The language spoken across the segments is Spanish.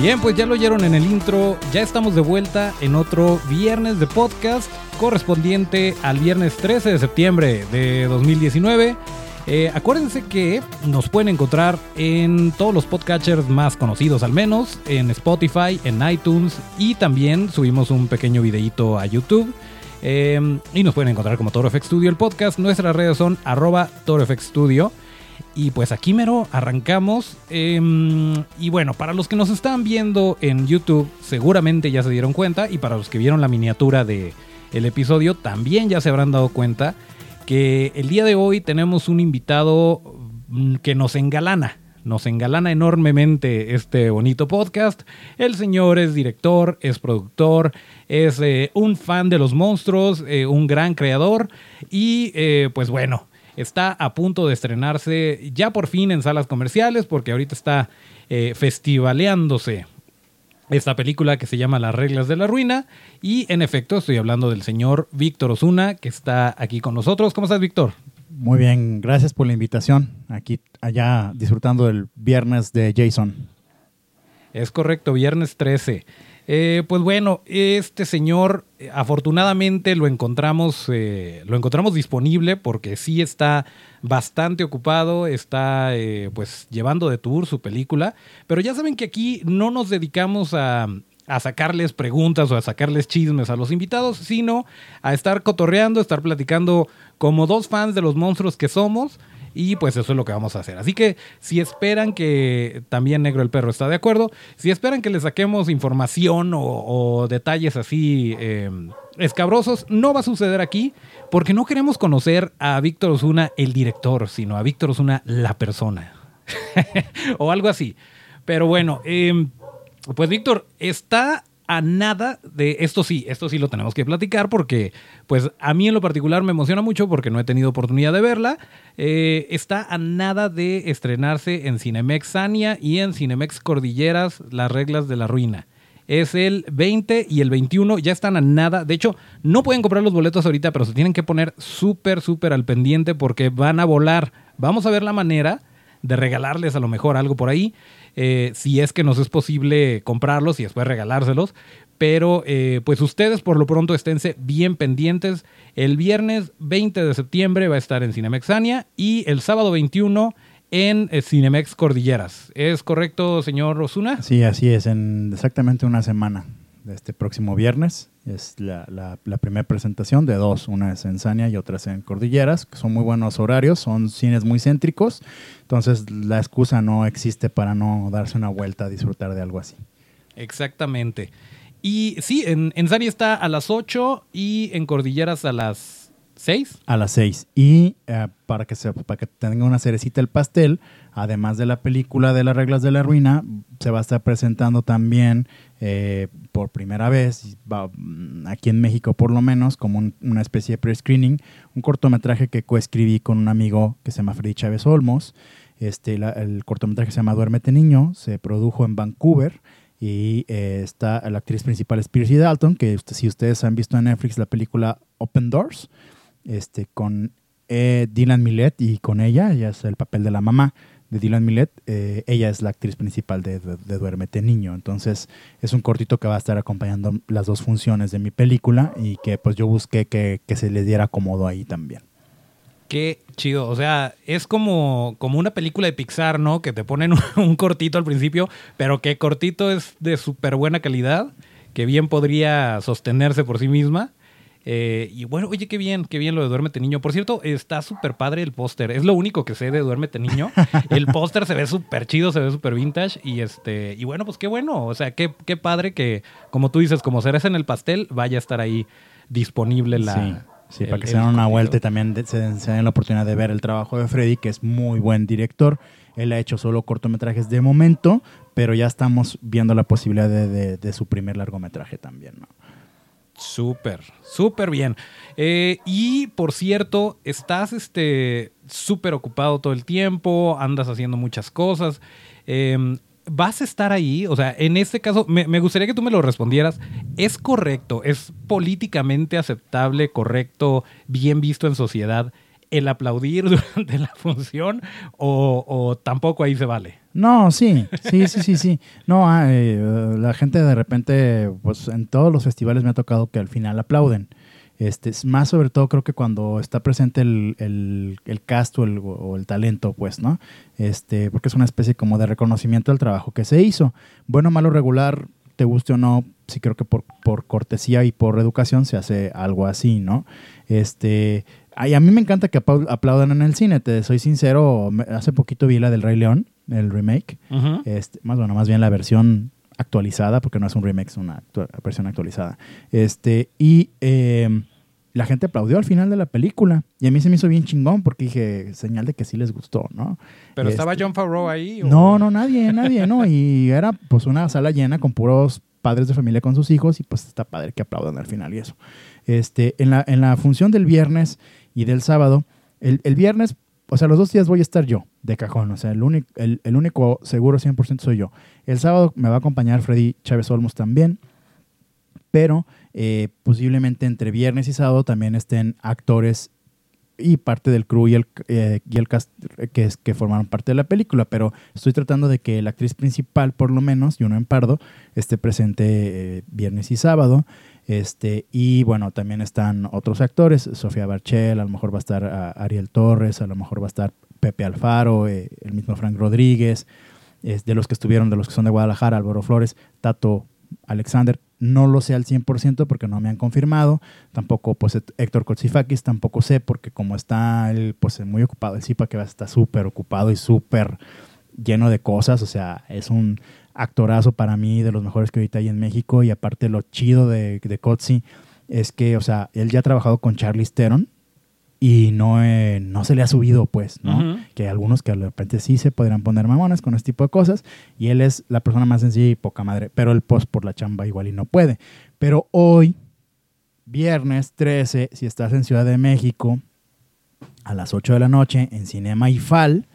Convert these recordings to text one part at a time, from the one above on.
Bien, pues ya lo oyeron en el intro, ya estamos de vuelta en otro viernes de podcast correspondiente al viernes 13 de septiembre de 2019. Eh, acuérdense que nos pueden encontrar en todos los podcatchers más conocidos al menos, en Spotify, en iTunes y también subimos un pequeño videito a YouTube. Eh, y nos pueden encontrar como Toro FX Studio el podcast. Nuestras redes son arroba Toro FX Studio. Y pues aquí mero arrancamos. Em, y bueno, para los que nos están viendo en YouTube, seguramente ya se dieron cuenta. Y para los que vieron la miniatura del el episodio, también ya se habrán dado cuenta que el día de hoy tenemos un invitado mm, que nos engalana. Nos engalana enormemente este bonito podcast. El señor es director, es productor, es eh, un fan de los monstruos, eh, un gran creador. Y eh, pues bueno, está a punto de estrenarse ya por fin en salas comerciales porque ahorita está eh, festivaleándose esta película que se llama Las reglas de la ruina y en efecto estoy hablando del señor Víctor Osuna que está aquí con nosotros. ¿Cómo estás Víctor? Muy bien, gracias por la invitación. Aquí, allá, disfrutando del viernes de Jason. Es correcto, viernes 13. Eh, pues bueno, este señor eh, afortunadamente lo encontramos, eh, lo encontramos disponible porque sí está bastante ocupado, está eh, pues llevando de tour su película, pero ya saben que aquí no nos dedicamos a, a sacarles preguntas o a sacarles chismes a los invitados, sino a estar cotorreando, estar platicando como dos fans de los monstruos que somos. Y pues eso es lo que vamos a hacer. Así que si esperan que también Negro el Perro está de acuerdo, si esperan que le saquemos información o, detalles así eh, escabrosos, no va a suceder aquí porque no queremos conocer a Víctor Osuna el director, sino a Víctor Osuna la persona. o algo así. Pero bueno, eh, pues Víctor, está a nada de esto sí, esto sí lo tenemos que platicar porque pues a mí en lo particular me emociona mucho porque no he tenido oportunidad de verla. Eh, está a nada de estrenarse en Cinemex Sania y en Cinemex Cordilleras Las reglas de la ruina. Es el 20 y el 21, ya están a nada. De hecho, no pueden comprar los boletos ahorita, pero se tienen que poner súper, súper al pendiente porque van a volar. Vamos a ver la manera de regalarles a lo mejor algo por ahí eh, si es que nos es posible comprarlos y después regalárselos. Pero eh, pues ustedes por lo pronto esténse bien pendientes. El viernes 20 de septiembre va a estar en Cinemexania y el sábado 21 en eh, Cinemex Cordilleras. ¿Es correcto, señor Osuna? Sí, así es, en exactamente una semana de este próximo viernes. Es la, la, la primera presentación de dos, una es en Sania y otra es en Cordilleras, que son muy buenos horarios, son cines muy céntricos, entonces la excusa no existe para no darse una vuelta a disfrutar de algo así. Exactamente. Y sí, en, en Sania está a las 8 y en Cordilleras a las 6. A las 6. Y eh, para, que se, para que tenga una cerecita el pastel, además de la película de las reglas de la ruina, se va a estar presentando también eh, por primera vez, mm, aquí en México por lo menos, como un, una especie de pre-screening, un cortometraje que coescribí con un amigo que se llama Freddy Chávez Olmos. Este, la, el cortometraje se llama Duérmete Niño, se produjo en Vancouver y eh, está la actriz principal es Piercy Dalton, que si ustedes han visto en Netflix la película Open Doors, este, con eh, Dylan Millet y con ella, ella es el papel de la mamá de Dylan Millet, eh, ella es la actriz principal de, de, Duérmete Niño. Entonces es un cortito que va a estar acompañando las dos funciones de mi película y que pues yo busqué que, que se le diera cómodo ahí también. Qué chido. O sea, es como, como una película de Pixar, ¿no? Que te ponen un, un cortito al principio, pero que cortito es de súper buena calidad, que bien podría sostenerse por sí misma. Eh, y bueno, oye, qué bien, qué bien lo de Duérmete Niño. Por cierto, está súper padre el póster. Es lo único que sé de Duérmete Niño. El póster se ve súper chido, se ve súper vintage. Y este, y bueno, pues qué bueno. O sea, qué, qué padre que, como tú dices, como cereza en el pastel, vaya a estar ahí disponible la. Sí. Sí, el, para que se den una vuelta y también de, se, se den la oportunidad de ver el trabajo de Freddy, que es muy buen director. Él ha hecho solo cortometrajes de momento, pero ya estamos viendo la posibilidad de, de- de su primer largometraje también, ¿no? Súper, súper bien. Eh, y por cierto, estás este súper ocupado todo el tiempo, andas haciendo muchas cosas. Eh, ¿Vas a estar ahí? O sea, en este caso, me, me gustaría que tú me lo respondieras. ¿Es correcto, es políticamente aceptable, correcto, bien visto en sociedad el aplaudir durante la función o, o tampoco ahí se vale? No, sí, sí, sí, sí, sí. No, ah, eh, la gente de repente, pues en todos los festivales me ha tocado que al final aplauden. Este, es más sobre todo creo que cuando está presente el, el, el cast o el, o el talento, pues, ¿no? Este, porque es una especie como de reconocimiento del trabajo que se hizo. Bueno, malo, regular, te guste o no, sí creo que por, por cortesía y por educación se hace algo así, ¿no? Este, ay, a mí me encanta que aplaudan en el cine, te soy sincero, hace poquito vi la del Rey León, el remake, Ujú. este, más bueno, más bien la versión actualizada, porque no es un remake, es una actua- versión actualizada. Este, y eh, la gente aplaudió al final de la película. Y a mí se me hizo bien chingón porque dije, señal de que sí les gustó, ¿no? ¿Pero Este, estaba John Favreau ahí? o- No, no, nadie, nadie, ¿no? Y era pues una sala llena con puros padres de familia con sus hijos y pues está padre que aplaudan al final y eso. Este, en la, en la función del viernes y del sábado, el, el viernes, o sea, los dos días voy a estar yo, de cajón, o sea, el, único el, el único seguro 100% soy yo. El sábado me va a acompañar Freddy Chávez Olmos también, pero eh, posiblemente entre viernes y sábado también estén actores y parte del crew y el, eh, y el cast eh, que, es- que formaron parte de la película, pero estoy tratando de que la actriz principal, por lo menos, Juno en Pardo, esté presente eh, viernes y sábado. Este, y bueno, también están otros actores, Sofía Barchel, a lo mejor va a estar ah, Ariel Torres, a lo mejor va a estar Pepe Alfaro, eh, el mismo Frank Rodríguez, de los que estuvieron, de los que son de Guadalajara, Álvaro Flores, Tato Alexander, no lo sé al 100% porque no me han confirmado, tampoco pues Héctor Kotsifakis, tampoco sé porque como está él pues muy ocupado, el CIPA que va a estar súper ocupado y súper lleno de cosas, o sea, es un actorazo para mí, de los mejores que ahorita hay en México y aparte lo chido de, de es que, o sea, él ya ha trabajado con Charlize Theron y no, eh, no se le ha subido, pues, ¿no? Que algunos que de repente sí se podrían poner mamones con este tipo de cosas y él es la persona más sencilla y poca madre, pero el post por la chamba igual y no puede. Pero hoy, viernes 13, si estás en Ciudad de México, a las 8 de la noche en Cinema IFAL,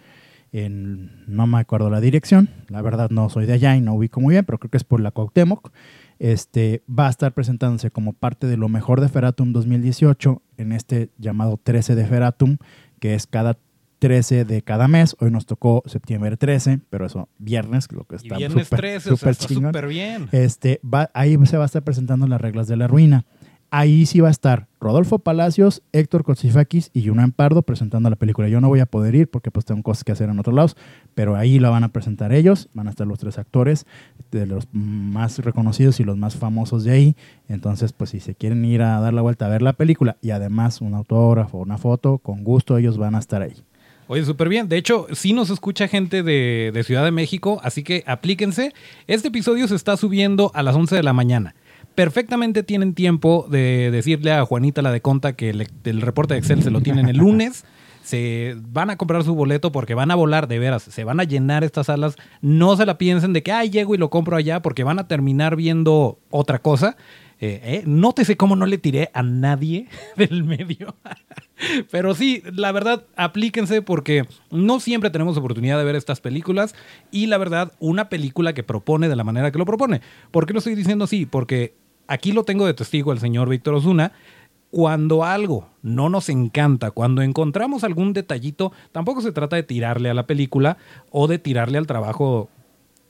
en, no me acuerdo la dirección, la verdad no soy de allá y no ubico muy bien, pero creo que es por la Cuauhtémoc, este, va a estar presentándose como parte de lo mejor de Feratum 2018 en este llamado 13 de Feratum, que es cada 13 de cada mes. Hoy nos tocó septiembre 13, pero eso viernes, lo que está súper 13, o sea, bien. Este, va, ahí se va a estar presentando las reglas de la ruina. Ahí sí va a estar Rodolfo Palacios, Héctor Kotsifakis y Yuna Pardo presentando la película. Yo no voy a poder ir porque pues tengo cosas que hacer en otros lados, pero ahí la van a presentar ellos. Van a estar los tres actores de los más reconocidos y los más famosos de ahí. Entonces, pues si se quieren ir a dar la vuelta a ver la película y además un autógrafo una foto, con gusto ellos van a estar ahí. Oye, súper bien. De hecho, sí nos escucha gente de, de Ciudad de México, así que aplíquense. Este episodio se está subiendo a las 11 de la mañana. Perfectamente tienen tiempo de decirle a Juanita la de Conta que el, el reporte de Excel se lo tienen el lunes. Se van a comprar su boleto porque van a volar de veras, se van a llenar estas salas. No se la piensen de que, ay, llego y lo compro allá porque van a terminar viendo otra cosa. Eh, eh, nótese cómo no le tiré a nadie del medio. Pero sí, la verdad, aplíquense porque no siempre tenemos oportunidad de ver estas películas y la verdad, una película que propone de la manera que lo propone. ¿Por qué lo estoy diciendo así? Porque aquí lo tengo de testigo el señor Víctor Osuna. Cuando algo no nos encanta, cuando encontramos algún detallito, tampoco se trata de tirarle a la película o de tirarle al trabajo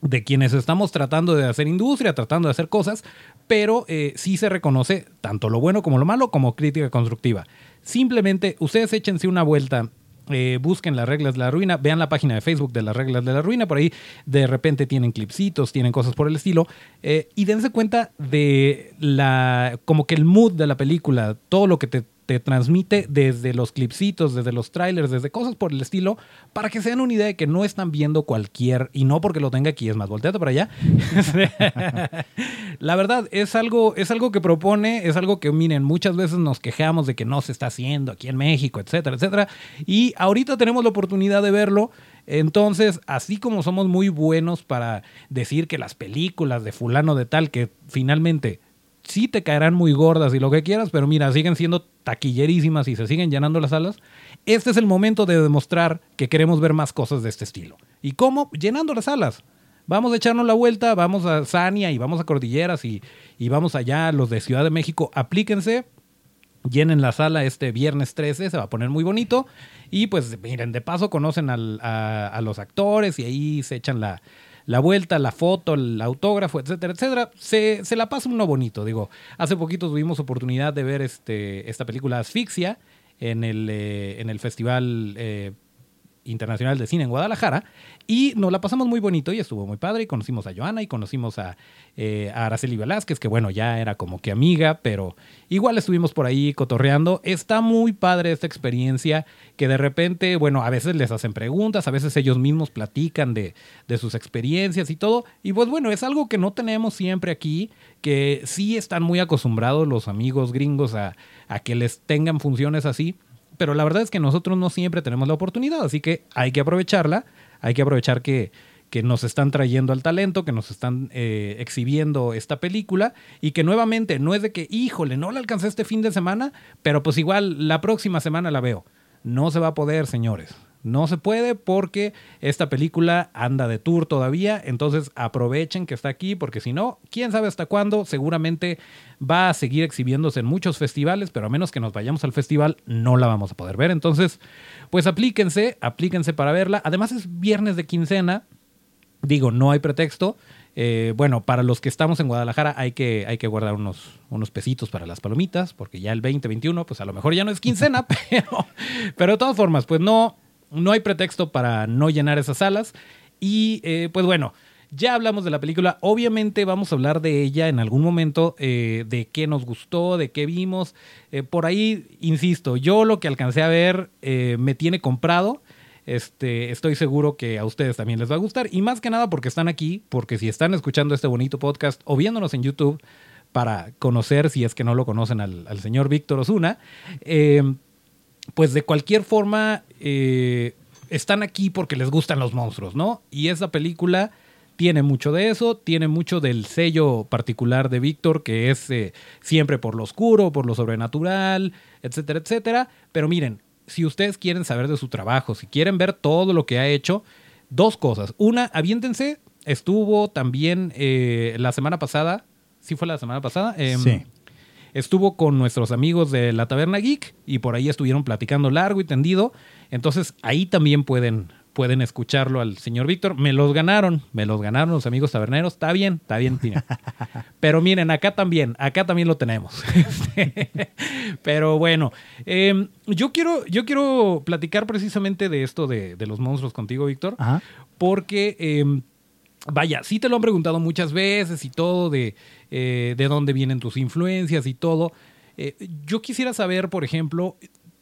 de quienes estamos tratando de hacer industria, tratando de hacer cosas, pero eh, sí se reconoce tanto lo bueno como lo malo como crítica constructiva. Simplemente ustedes échense una vuelta. Eh, busquen las reglas de la ruina, vean la página de Facebook de las reglas de la ruina, por ahí de repente tienen clipsitos, tienen cosas por el estilo, eh, y dense cuenta de la, como que el mood de la película, todo lo que te, te transmite desde los clipsitos, desde los trailers, desde cosas por el estilo, para que se den una idea de que no están viendo cualquier, y no porque lo tenga aquí, es más, volteate para allá. la verdad, es algo, es algo que propone, es algo que, miren, muchas veces nos quejamos de que no se está haciendo aquí en México, etcétera, etcétera. Y ahorita tenemos la oportunidad de verlo. Entonces, así como somos muy buenos para decir que las películas de fulano de tal, que finalmente sí te caerán muy gordas y lo que quieras, pero mira, siguen siendo taquillerísimas y se siguen llenando las salas, este es el momento de demostrar que queremos ver más cosas de este estilo. ¿Y cómo? Llenando las salas. Vamos a echarnos la vuelta, vamos a Sania y vamos a Cordilleras y, y vamos allá, los de Ciudad de México, aplíquense, llenen la sala este viernes 13, se va a poner muy bonito. Y pues miren, de paso conocen al- a, a los actores y ahí se echan la, la vuelta, la foto, el autógrafo, etcétera, etcétera. Se, se la pasa uno bonito. Digo, hace poquito tuvimos oportunidad de ver este, esta película Asfixia en el, eh, en el Festival eh, Internacional de Cine en Guadalajara y nos la pasamos muy bonito y estuvo muy padre y conocimos a Joana y conocimos a, eh, a Araceli Velázquez, que bueno, ya era como que amiga, pero igual estuvimos por ahí cotorreando. Está muy padre esta experiencia que de repente, bueno, a veces les hacen preguntas, a veces ellos mismos platican de, de sus experiencias y todo. Y pues bueno, es algo que no tenemos siempre aquí, que sí están muy acostumbrados los amigos gringos a, a que les tengan funciones así pero la verdad es que nosotros no siempre tenemos la oportunidad, así que hay que aprovecharla, hay que aprovechar que, que nos están trayendo al talento, que nos están eh, exhibiendo esta película y que nuevamente no es de que, híjole, no la alcancé este fin de semana, pero pues igual la próxima semana la veo. No se va a poder, señores. No se puede porque esta película anda de tour todavía, entonces aprovechen que está aquí porque si no, quién sabe hasta cuándo, seguramente va a seguir exhibiéndose en muchos festivales, pero a menos que nos vayamos al festival no la vamos a poder ver. Entonces, pues aplíquense, aplíquense para verla. Además es viernes de quincena, digo, no hay pretexto. Eh, bueno, para los que estamos en Guadalajara hay que, hay que guardar unos, unos pesitos para las palomitas, porque ya el 2021, pues a lo mejor ya no es quincena, pero, pero de todas formas, pues no, no hay pretexto para no llenar esas salas. Y eh, pues bueno, ya hablamos de la película. Obviamente vamos a hablar de ella en algún momento, eh, de qué nos gustó, de qué vimos. Eh, por ahí, insisto, yo lo que alcancé a ver me tiene comprado. Este, estoy seguro que a ustedes también les va a gustar. Y más que nada porque están aquí, porque si están escuchando este bonito podcast o viéndonos en YouTube para conocer, si es que no lo conocen, al, al señor Víctor Osuna, pues de cualquier forma eh, están aquí porque les gustan los monstruos, ¿no? Y esa película tiene mucho de eso, tiene mucho del sello particular de Víctor, que es eh, siempre por lo oscuro, por lo sobrenatural, etcétera, etcétera. Pero miren, si ustedes quieren saber de su trabajo, si quieren ver todo lo que ha hecho, dos cosas. Una, aviéntense, estuvo también eh, la semana pasada, ¿sí fue la semana pasada? Em, Sí. Estuvo con nuestros amigos de la Taberna Geek y por ahí estuvieron platicando largo y tendido. Entonces ahí también pueden, pueden escucharlo al señor Víctor. Me los ganaron, me los ganaron los amigos taberneros. Está bien, está bien, Tina. Pero miren, acá también, acá también lo tenemos. Este, Pero bueno, eh, yo, quiero, yo quiero platicar precisamente de esto de, de los monstruos contigo, Víctor porque, eh, vaya, sí te lo han preguntado muchas veces y todo, de, eh, de dónde vienen tus influencias y todo. Eh, yo quisiera saber, por ejemplo,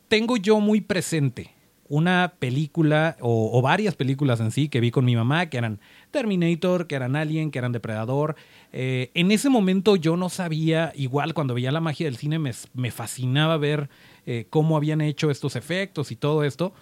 tengo yo muy presente una película o, varias películas en sí que vi con mi mamá, que eran Terminator, que eran Alien, que eran Depredador. Eh, en ese momento yo no sabía, igual cuando veía la magia del cine me, me fascinaba ver eh, cómo habían hecho estos efectos y todo esto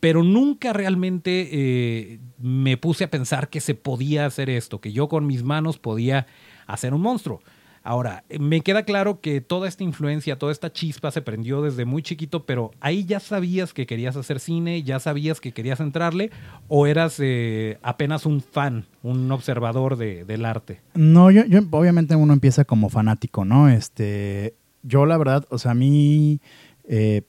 pero nunca realmente eh, me puse a pensar que se podía hacer esto, que yo con mis manos podía hacer un monstruo. Ahora, me queda claro que toda esta influencia, toda esta chispa se prendió desde muy chiquito, pero ahí ya sabías que querías hacer cine, ya sabías que querías entrarle, o eras eh, apenas un fan, un observador de- del arte. No, yo, yo- obviamente uno empieza como fanático, ¿no? Este, yo la verdad, o sea, a mí eh,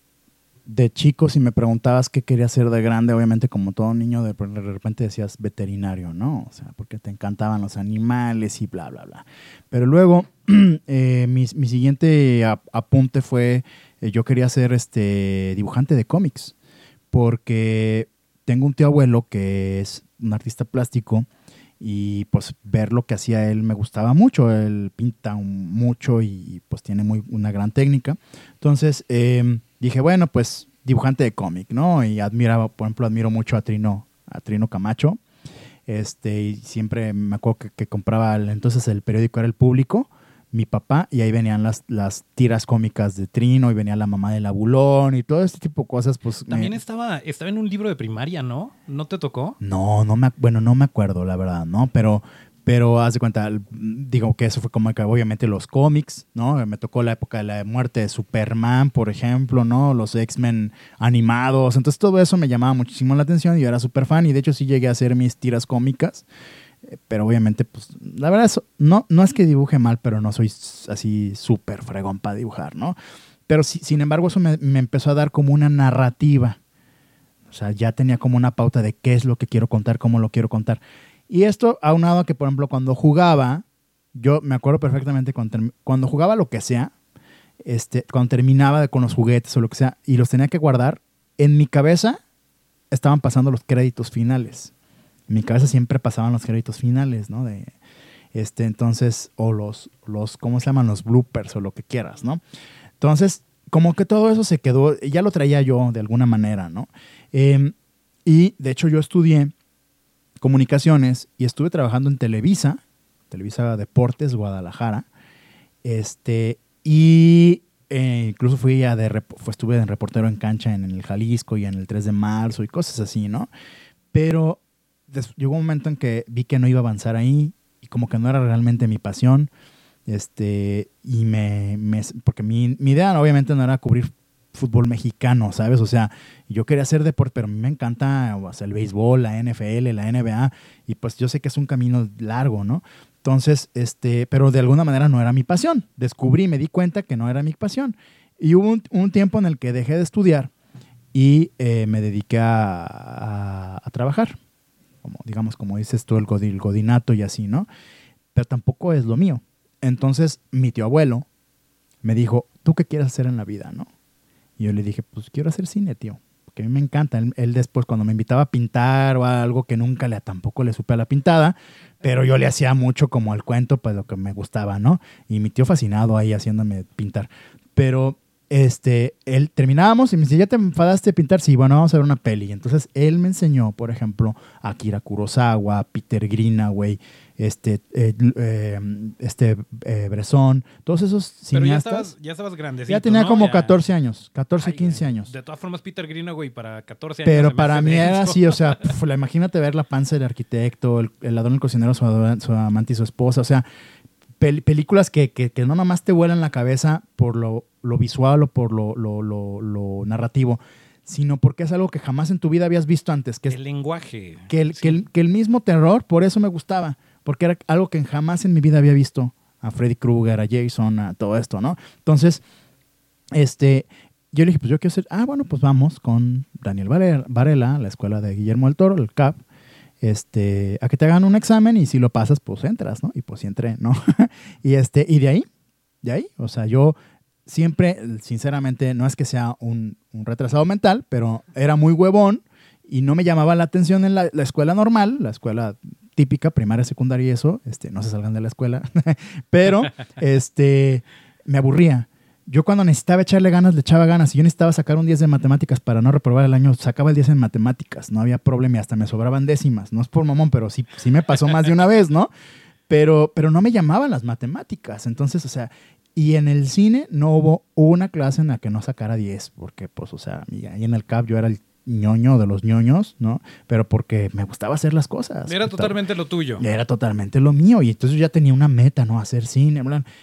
de chico si me preguntabas qué quería ser de grande, obviamente como todo niño de repente decías veterinario, ¿no? O sea, porque te encantaban los animales y bla, bla, bla. Pero luego eh, mi, mi siguiente ap- apunte fue, eh, yo quería ser este dibujante de cómics, porque tengo un tío abuelo que es un artista plástico y pues ver lo que hacía él me gustaba mucho. Él pinta mucho y pues tiene muy, una gran técnica. Entonces eh, dije, bueno, pues dibujante de cómic, ¿no? Y admiraba, por ejemplo, admiro mucho a Trino, a Trino Camacho. Este, y siempre me acuerdo que, que compraba el- entonces el periódico era el público. Mi papá y ahí venían las, las tiras cómicas de Trino y venía la mamá del abulón y todo este tipo de cosas. Pues, También me- estaba, estaba en un libro de primaria, ¿no? ¿No te tocó? No, no me, bueno, no me acuerdo, la verdad, ¿no? Pero, pero haz de cuenta, digo que eso fue como que obviamente los cómics, ¿no? Me tocó la época de la muerte de Superman, por ejemplo, ¿no? Los X-Men animados. Entonces todo eso me llamaba muchísimo la atención y yo era súper fan y de hecho sí llegué a hacer mis tiras cómicas. Pero obviamente, pues, la verdad, eso- no, no es que dibuje mal, pero no soy así súper fregón para dibujar, ¿no? Pero sin embargo, eso me, me empezó a dar como una narrativa. O sea, ya tenía como una pauta de qué es lo que quiero contar, cómo lo quiero contar. Y esto aunado a que, por ejemplo, cuando jugaba, yo me acuerdo perfectamente cuando, cuando jugaba lo que sea, este, cuando terminaba con los juguetes o lo que sea, y los tenía que guardar, en mi cabeza estaban pasando los créditos finales. Mi cabeza siempre pasaban los créditos finales, ¿no? De, este, entonces, o los, los, ¿cómo se llaman? Los bloopers o lo que quieras, ¿no? Entonces, como que todo eso se quedó, ya lo traía yo de alguna manera, ¿no? Eh, y de hecho yo estudié comunicaciones y estuve trabajando en Televisa, Televisa Deportes, Guadalajara, este, y eh, incluso fui a de, fue- estuve de reportero en cancha en el Jalisco y en el 3 de marzo y cosas así, ¿no? Pero llegó un momento en que vi que no iba a avanzar ahí y como que no era realmente mi pasión. Este, y me, me- porque mi, idea obviamente no era cubrir fútbol mexicano, ¿sabes? O sea, yo quería hacer deporte, pero a mí me encanta o sea, el béisbol, la NFL, la NBA, y pues yo sé que es un camino largo, ¿no? Entonces, este, pero de alguna manera no era mi pasión. Descubrí, me di cuenta que no era mi pasión. Y hubo un, un tiempo en el que dejé de estudiar y eh, me dediqué a- a trabajar. Digamos, como dices tú, el, godi- el godinato y así, ¿no? Pero tampoco es lo mío. Entonces, mi tío abuelo me dijo, ¿tú qué quieres hacer en la vida, no? Y yo le dije, pues quiero hacer cine, tío. Porque a mí me encanta. Él, después, cuando me invitaba a pintar o a algo que nunca le tampoco le supe a la pintada, pero yo le hacía mucho como el cuento, pues lo que me gustaba, ¿no? Y mi tío fascinado ahí haciéndome pintar. Pero este, él terminábamos y me dice, ¿ya te enfadaste de pintar? Sí, bueno, vamos a ver una peli. Entonces él me enseñó, por ejemplo, a Akira Kurosawa, Peter Greenaway, este, eh, eh, este eh, Bresson, todos esos Pero ya cineastas. estabas, ya estabas grandecito, Ya tenía ¿no? como Ya- 14 años, 14, Ay, 15 güey. años. De todas formas, Peter Greenaway para 14 años. Pero para mí era así, o sea, pf, la, imagínate ver la panza del arquitecto, el, el ladrón, el cocinero, su amante y su esposa, o sea, pel- películas que, que, que no nomás te vuelan la cabeza por lo, lo visual o por lo, lo, lo- narrativo, sino porque es algo que jamás en tu vida habías visto antes, que es El lenguaje. que el, Sí. que, el, que el mismo terror, por eso me gustaba, porque era algo que jamás en mi vida había visto a Freddy Krueger, a Jason, a todo esto, ¿no? Entonces, este, yo le dije, pues yo quiero ser, ah, bueno, pues vamos con Daniel Varela, Varela, la escuela de Guillermo del Toro, el CAP, este, a que te hagan un examen y si lo pasas, pues entras, ¿no? Y pues sí entré, ¿no? y este, y de ahí, de ahí, o sea, yo siempre, sinceramente, no es que sea un, un retrasado mental, pero era muy huevón y no me llamaba la atención en la, la escuela normal, la escuela típica, primaria, secundaria y eso, este, no se salgan de la escuela, pero este, me aburría. Yo cuando necesitaba echarle ganas, le echaba ganas. Si yo necesitaba sacar un 10 de matemáticas para no reprobar el año, sacaba el 10 en matemáticas. No había problema y hasta me sobraban décimas. No es por mamón, pero sí, sí me pasó más de una vez, ¿no? Pero, pero no me llamaban las matemáticas. Entonces, o sea, y en el cine no hubo una clase en la que no sacara 10, porque, pues, o sea, y ahí en el CAP yo era el ñoño de los ñoños, ¿no? Pero porque me gustaba hacer las cosas. Era totalmente lo tuyo. era totalmente lo mío y entonces yo ya tenía una meta, ¿no? Hacer cine.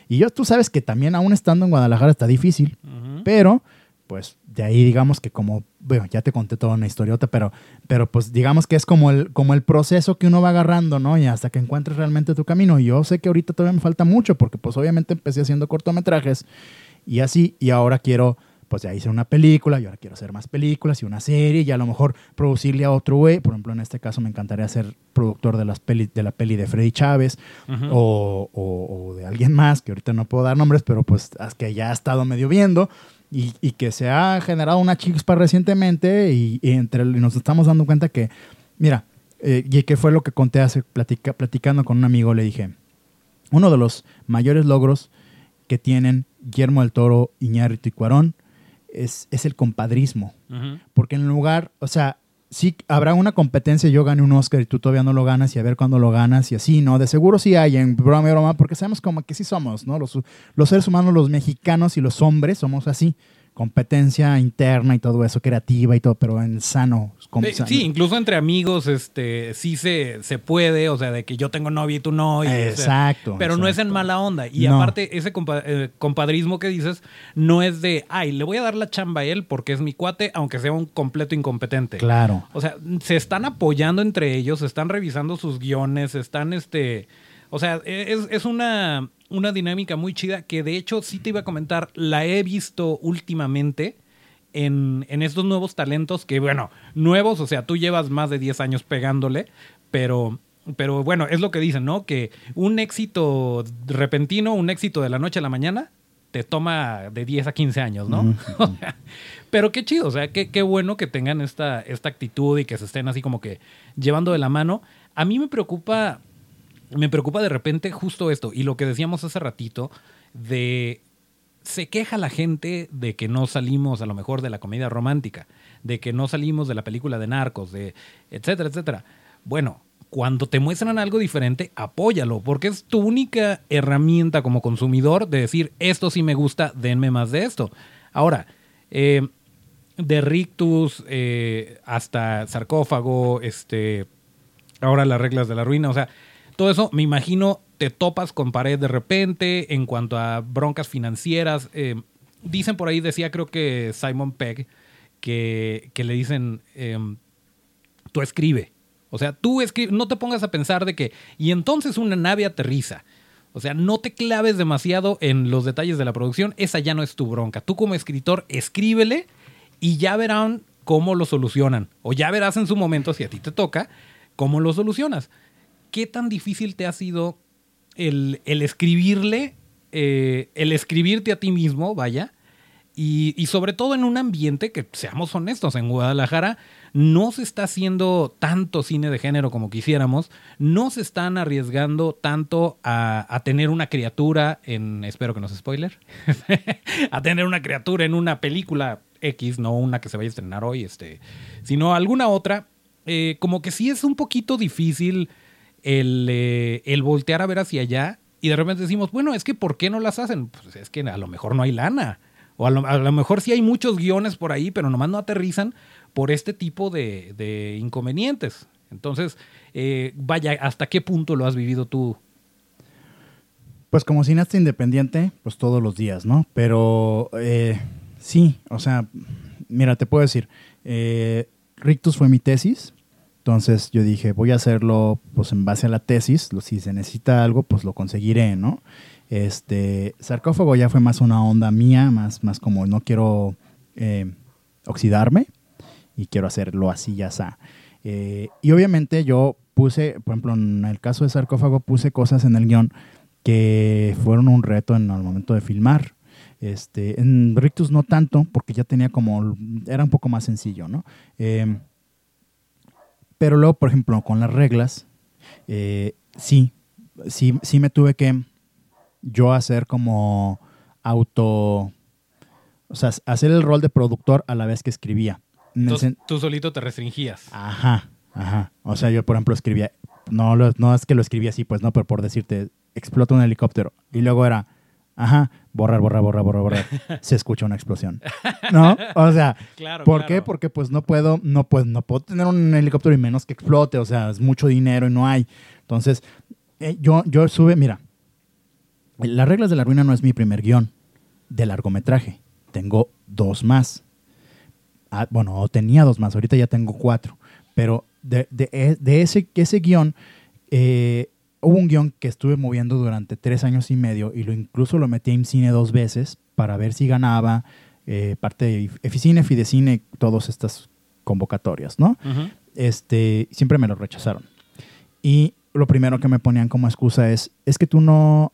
Y yo, tú sabes que también aún estando en Guadalajara está difícil, pero pues de ahí digamos que como, bueno, ya te conté toda una historiota, pero, pero pues digamos que es como el, como el proceso que uno va agarrando, ¿no? Y hasta que encuentres realmente tu camino. Y yo sé que ahorita todavía me falta mucho porque pues obviamente empecé haciendo cortometrajes y así, y ahora quiero, pues ya hice una película y ahora quiero hacer más películas y una serie y a lo mejor producirle a otro güey. Por ejemplo, en este caso me encantaría ser productor de, las peli, de la peli de Freddy Chávez o, o- o de alguien más, que ahorita no puedo dar nombres, pero pues es que ya ha estado medio viendo y, y que se ha generado una chispa recientemente y, y entre, y nos estamos dando cuenta que, mira, eh, y que fue lo que conté hace platica- platicando con un amigo, le dije, uno de los mayores logros que tienen Guillermo del Toro, Iñárritu y Cuarón es, es el compadrismo. Porque en lugar, o sea, sí habrá una competencia, yo gane un Oscar y tú todavía no lo ganas y a ver cuándo lo ganas y así, ¿no? De seguro sí hay en broma y broma, porque sabemos como que sí somos, ¿no? Los, los seres humanos, los mexicanos y los hombres somos así competencia interna y todo eso, creativa y todo, pero en sano. Sí, sí, incluso entre amigos, este, sí se, se puede, o sea, de que yo tengo novia y tú no. exacto. pero no es en mala onda. Y aparte, ese eh, compadrismo que dices, no es de, ay, le voy a dar la chamba a él porque es mi cuate, aunque sea un completo incompetente. Claro. O sea, se están apoyando entre ellos, están revisando sus guiones, están, este, o sea, es, es una una dinámica muy chida que de hecho sí te iba a comentar, la he visto últimamente en, estos nuevos talentos que, bueno, nuevos, o sea, tú llevas más de 10 años pegándole, pero, pero bueno, es lo que dicen, ¿no? Que un éxito repentino, un éxito de la noche a la mañana, te toma de 10 a 15 años, ¿no? pero qué chido, o sea, qué, qué bueno que tengan esta, esta actitud y que se estén así como que llevando de la mano. A mí me preocupa me preocupa de repente justo esto y lo que decíamos hace ratito de se queja la gente de que no salimos a lo mejor de la comedia romántica, de que no salimos de la película de narcos, de etcétera, etcétera. Bueno, cuando te muestran algo diferente, apóyalo, porque es tu única herramienta como consumidor de decir, esto sí me gusta, denme más de esto. Ahora, eh, de Rictus eh, hasta sarcófago, este, ahora las reglas de la ruina, o sea, todo eso, me imagino, te topas con pared de repente en cuanto a broncas financieras. Eh, dicen por ahí, decía creo que Simon Pegg, que, le dicen, em, tú escribe. O sea, tú escribe, no te pongas a pensar de que, y entonces una nave aterriza. O sea, no te claves demasiado en los detalles de la producción, esa ya no es tu bronca. Tú como escritor, escríbele y ya verán cómo lo solucionan. O ya verás en su momento, si a ti te toca, cómo lo solucionas. ¿Qué tan difícil te ha sido el, escribirle, eh, el escribirte a ti mismo, vaya? Y, sobre todo en un ambiente que, seamos honestos, en Guadalajara no se está haciendo tanto cine de género como quisiéramos, no se están arriesgando tanto a, tener una criatura en, espero que no se spoiler, a tener una criatura en una película X, no una que se vaya a estrenar hoy, este, sino alguna otra, eh, como que sí es un poquito difícil eh, el, voltear a ver hacia allá y de repente decimos, bueno, es que ¿por qué no las hacen? Pues es que a lo mejor no hay lana. O a lo, mejor sí hay muchos guiones por ahí, pero nomás no aterrizan por este tipo de, inconvenientes. Entonces, eh, vaya, ¿hasta qué punto lo has vivido tú? Pues como cineasta independiente, pues todos los días, ¿no? Pero eh, sí, o sea, mira, te puedo decir, Rictus fue mi tesis, entonces yo dije, voy a hacerlo pues en base a la tesis, si se necesita algo, pues lo conseguiré, ¿no? Este, sarcófago ya fue más una onda mía, más, más como no quiero eh, oxidarme y quiero hacerlo así, ya está. Eh, y obviamente yo puse, por ejemplo, en el caso de sarcófago, puse cosas en el guion que fueron un reto en el momento de filmar. Este, en Rictus no tanto, porque ya tenía como, era un poco más sencillo, ¿no? Eh, pero luego, por ejemplo, con las reglas, eh, sí, sí, sí me tuve que yo hacer como auto, o sea, hacer el rol de productor a la vez que escribía. Tú, solito te restringías. Ajá, ajá. O sea, yo, por ejemplo, escribía, no, no es que lo escribía así, pues no, pero por decirte, explota un helicóptero. Y luego era, Ajá, borrar, borrar, borrar, borrar, borrar. Se escucha una explosión. ¿No? O sea, ¿por qué? Porque pues no puedo, no puedo, no puedo tener un helicóptero y menos que explote. O sea, es mucho dinero y no hay. Entonces, eh, yo, yo sube, mira, Las reglas de la ruina no es mi primer guion de largometraje. Tengo dos más. Ah, bueno, tenía dos más, ahorita ya tengo cuatro. Pero de, de, de ese, ese guion, eh, hubo un guion que estuve moviendo durante tres años y medio y lo incluso lo metí en cine dos veces para ver si ganaba eh, parte de Eficine, Fidecine, todas estas convocatorias, ¿no? este, siempre me lo rechazaron. Y lo primero que me ponían como excusa es, es que tú no...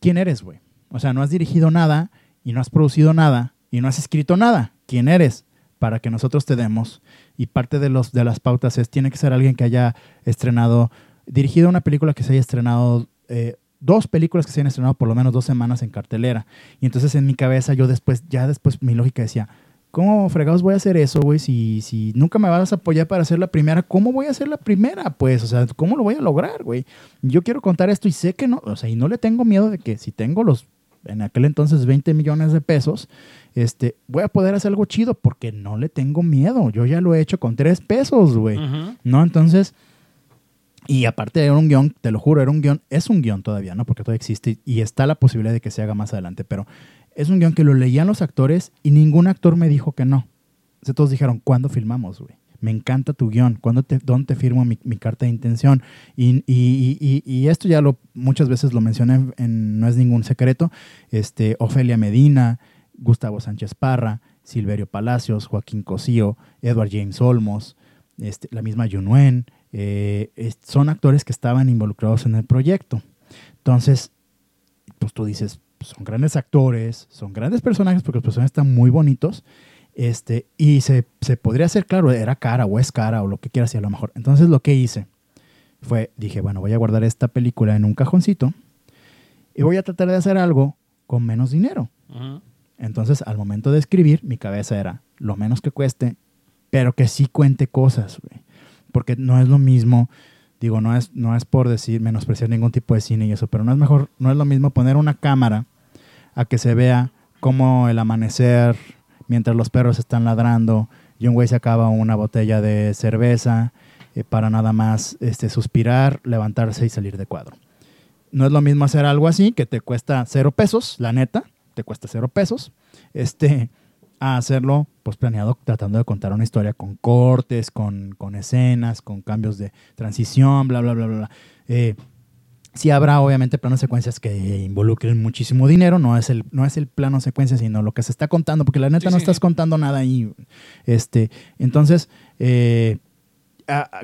¿Quién eres, güey? O sea, no has dirigido nada y no has producido nada y no has escrito nada. ¿Quién eres? Para que nosotros te demos. Y parte de, los, de las pautas es, tiene que ser alguien que haya estrenado dirigido una película que se haya estrenado, eh, dos películas que se hayan estrenado por lo menos dos semanas en cartelera. Y entonces en mi cabeza yo después, ya después mi lógica decía, ¿cómo fregados voy a hacer eso, güey? Si, si nunca me vas a apoyar para hacer la primera, ¿cómo voy a hacer la primera? Pues, o sea, ¿cómo lo voy a lograr, güey? Yo quiero contar esto y sé que no, o sea, y no le tengo miedo de que si tengo los, en aquel entonces, 20 millones de pesos, este, voy a poder hacer algo chido porque no le tengo miedo. Yo ya lo he hecho con tres pesos, güey. ¿No? Entonces, y aparte era un guion, te lo juro, era un guion, es un guion todavía, ¿no? Porque todavía existe y está la posibilidad de que se haga más adelante, pero es un guion que lo leían los actores y ningún actor me dijo que no. Sea, todos dijeron, ¿cuándo filmamos, güey? Me encanta tu guion, ¿cuándo te, ¿dónde te firmo mi, carta de intención? Y, y- y- esto ya lo muchas veces lo mencioné, en, en- no es ningún secreto, este, Ofelia Medina, Gustavo Sánchez Parra, Silverio Palacios, Joaquín Cosío, Edward James Olmos, este, la misma Yunuen, eh, son actores que estaban involucrados en el proyecto. Entonces, pues tú dices, pues, son grandes actores, son grandes personajes porque los personajes están muy bonitos. Este, y se, se podría hacer, claro, era cara o es cara o lo que quieras y a lo mejor. Entonces lo que hice fue, dije, bueno, voy a guardar esta película en un cajoncito y voy a tratar de hacer algo con menos dinero. Entonces, al momento de escribir, mi cabeza era lo menos que cueste, pero que sí cuente cosas, güey. Porque no es lo mismo, digo, no es, no es por decir, menospreciar ningún tipo de cine y eso, pero no es mejor, no es lo mismo poner una cámara a que se vea como el amanecer mientras los perros están ladrando y un güey se acaba una botella de cerveza eh, para nada más este, suspirar, levantarse y salir de cuadro. No es lo mismo hacer algo así que te cuesta cero pesos, la neta, te cuesta cero pesos, este, a hacerlo pues planeado tratando de contar una historia con cortes, con, con escenas, con cambios de transición, bla, bla, bla, bla. bla. Eh, sí habrá obviamente planos secuencias que involucren muchísimo dinero, no es el, no es el plano secuencia, sino lo que se está contando, porque la neta Sí, no sí. estás contando nada ahí. Este, entonces, eh,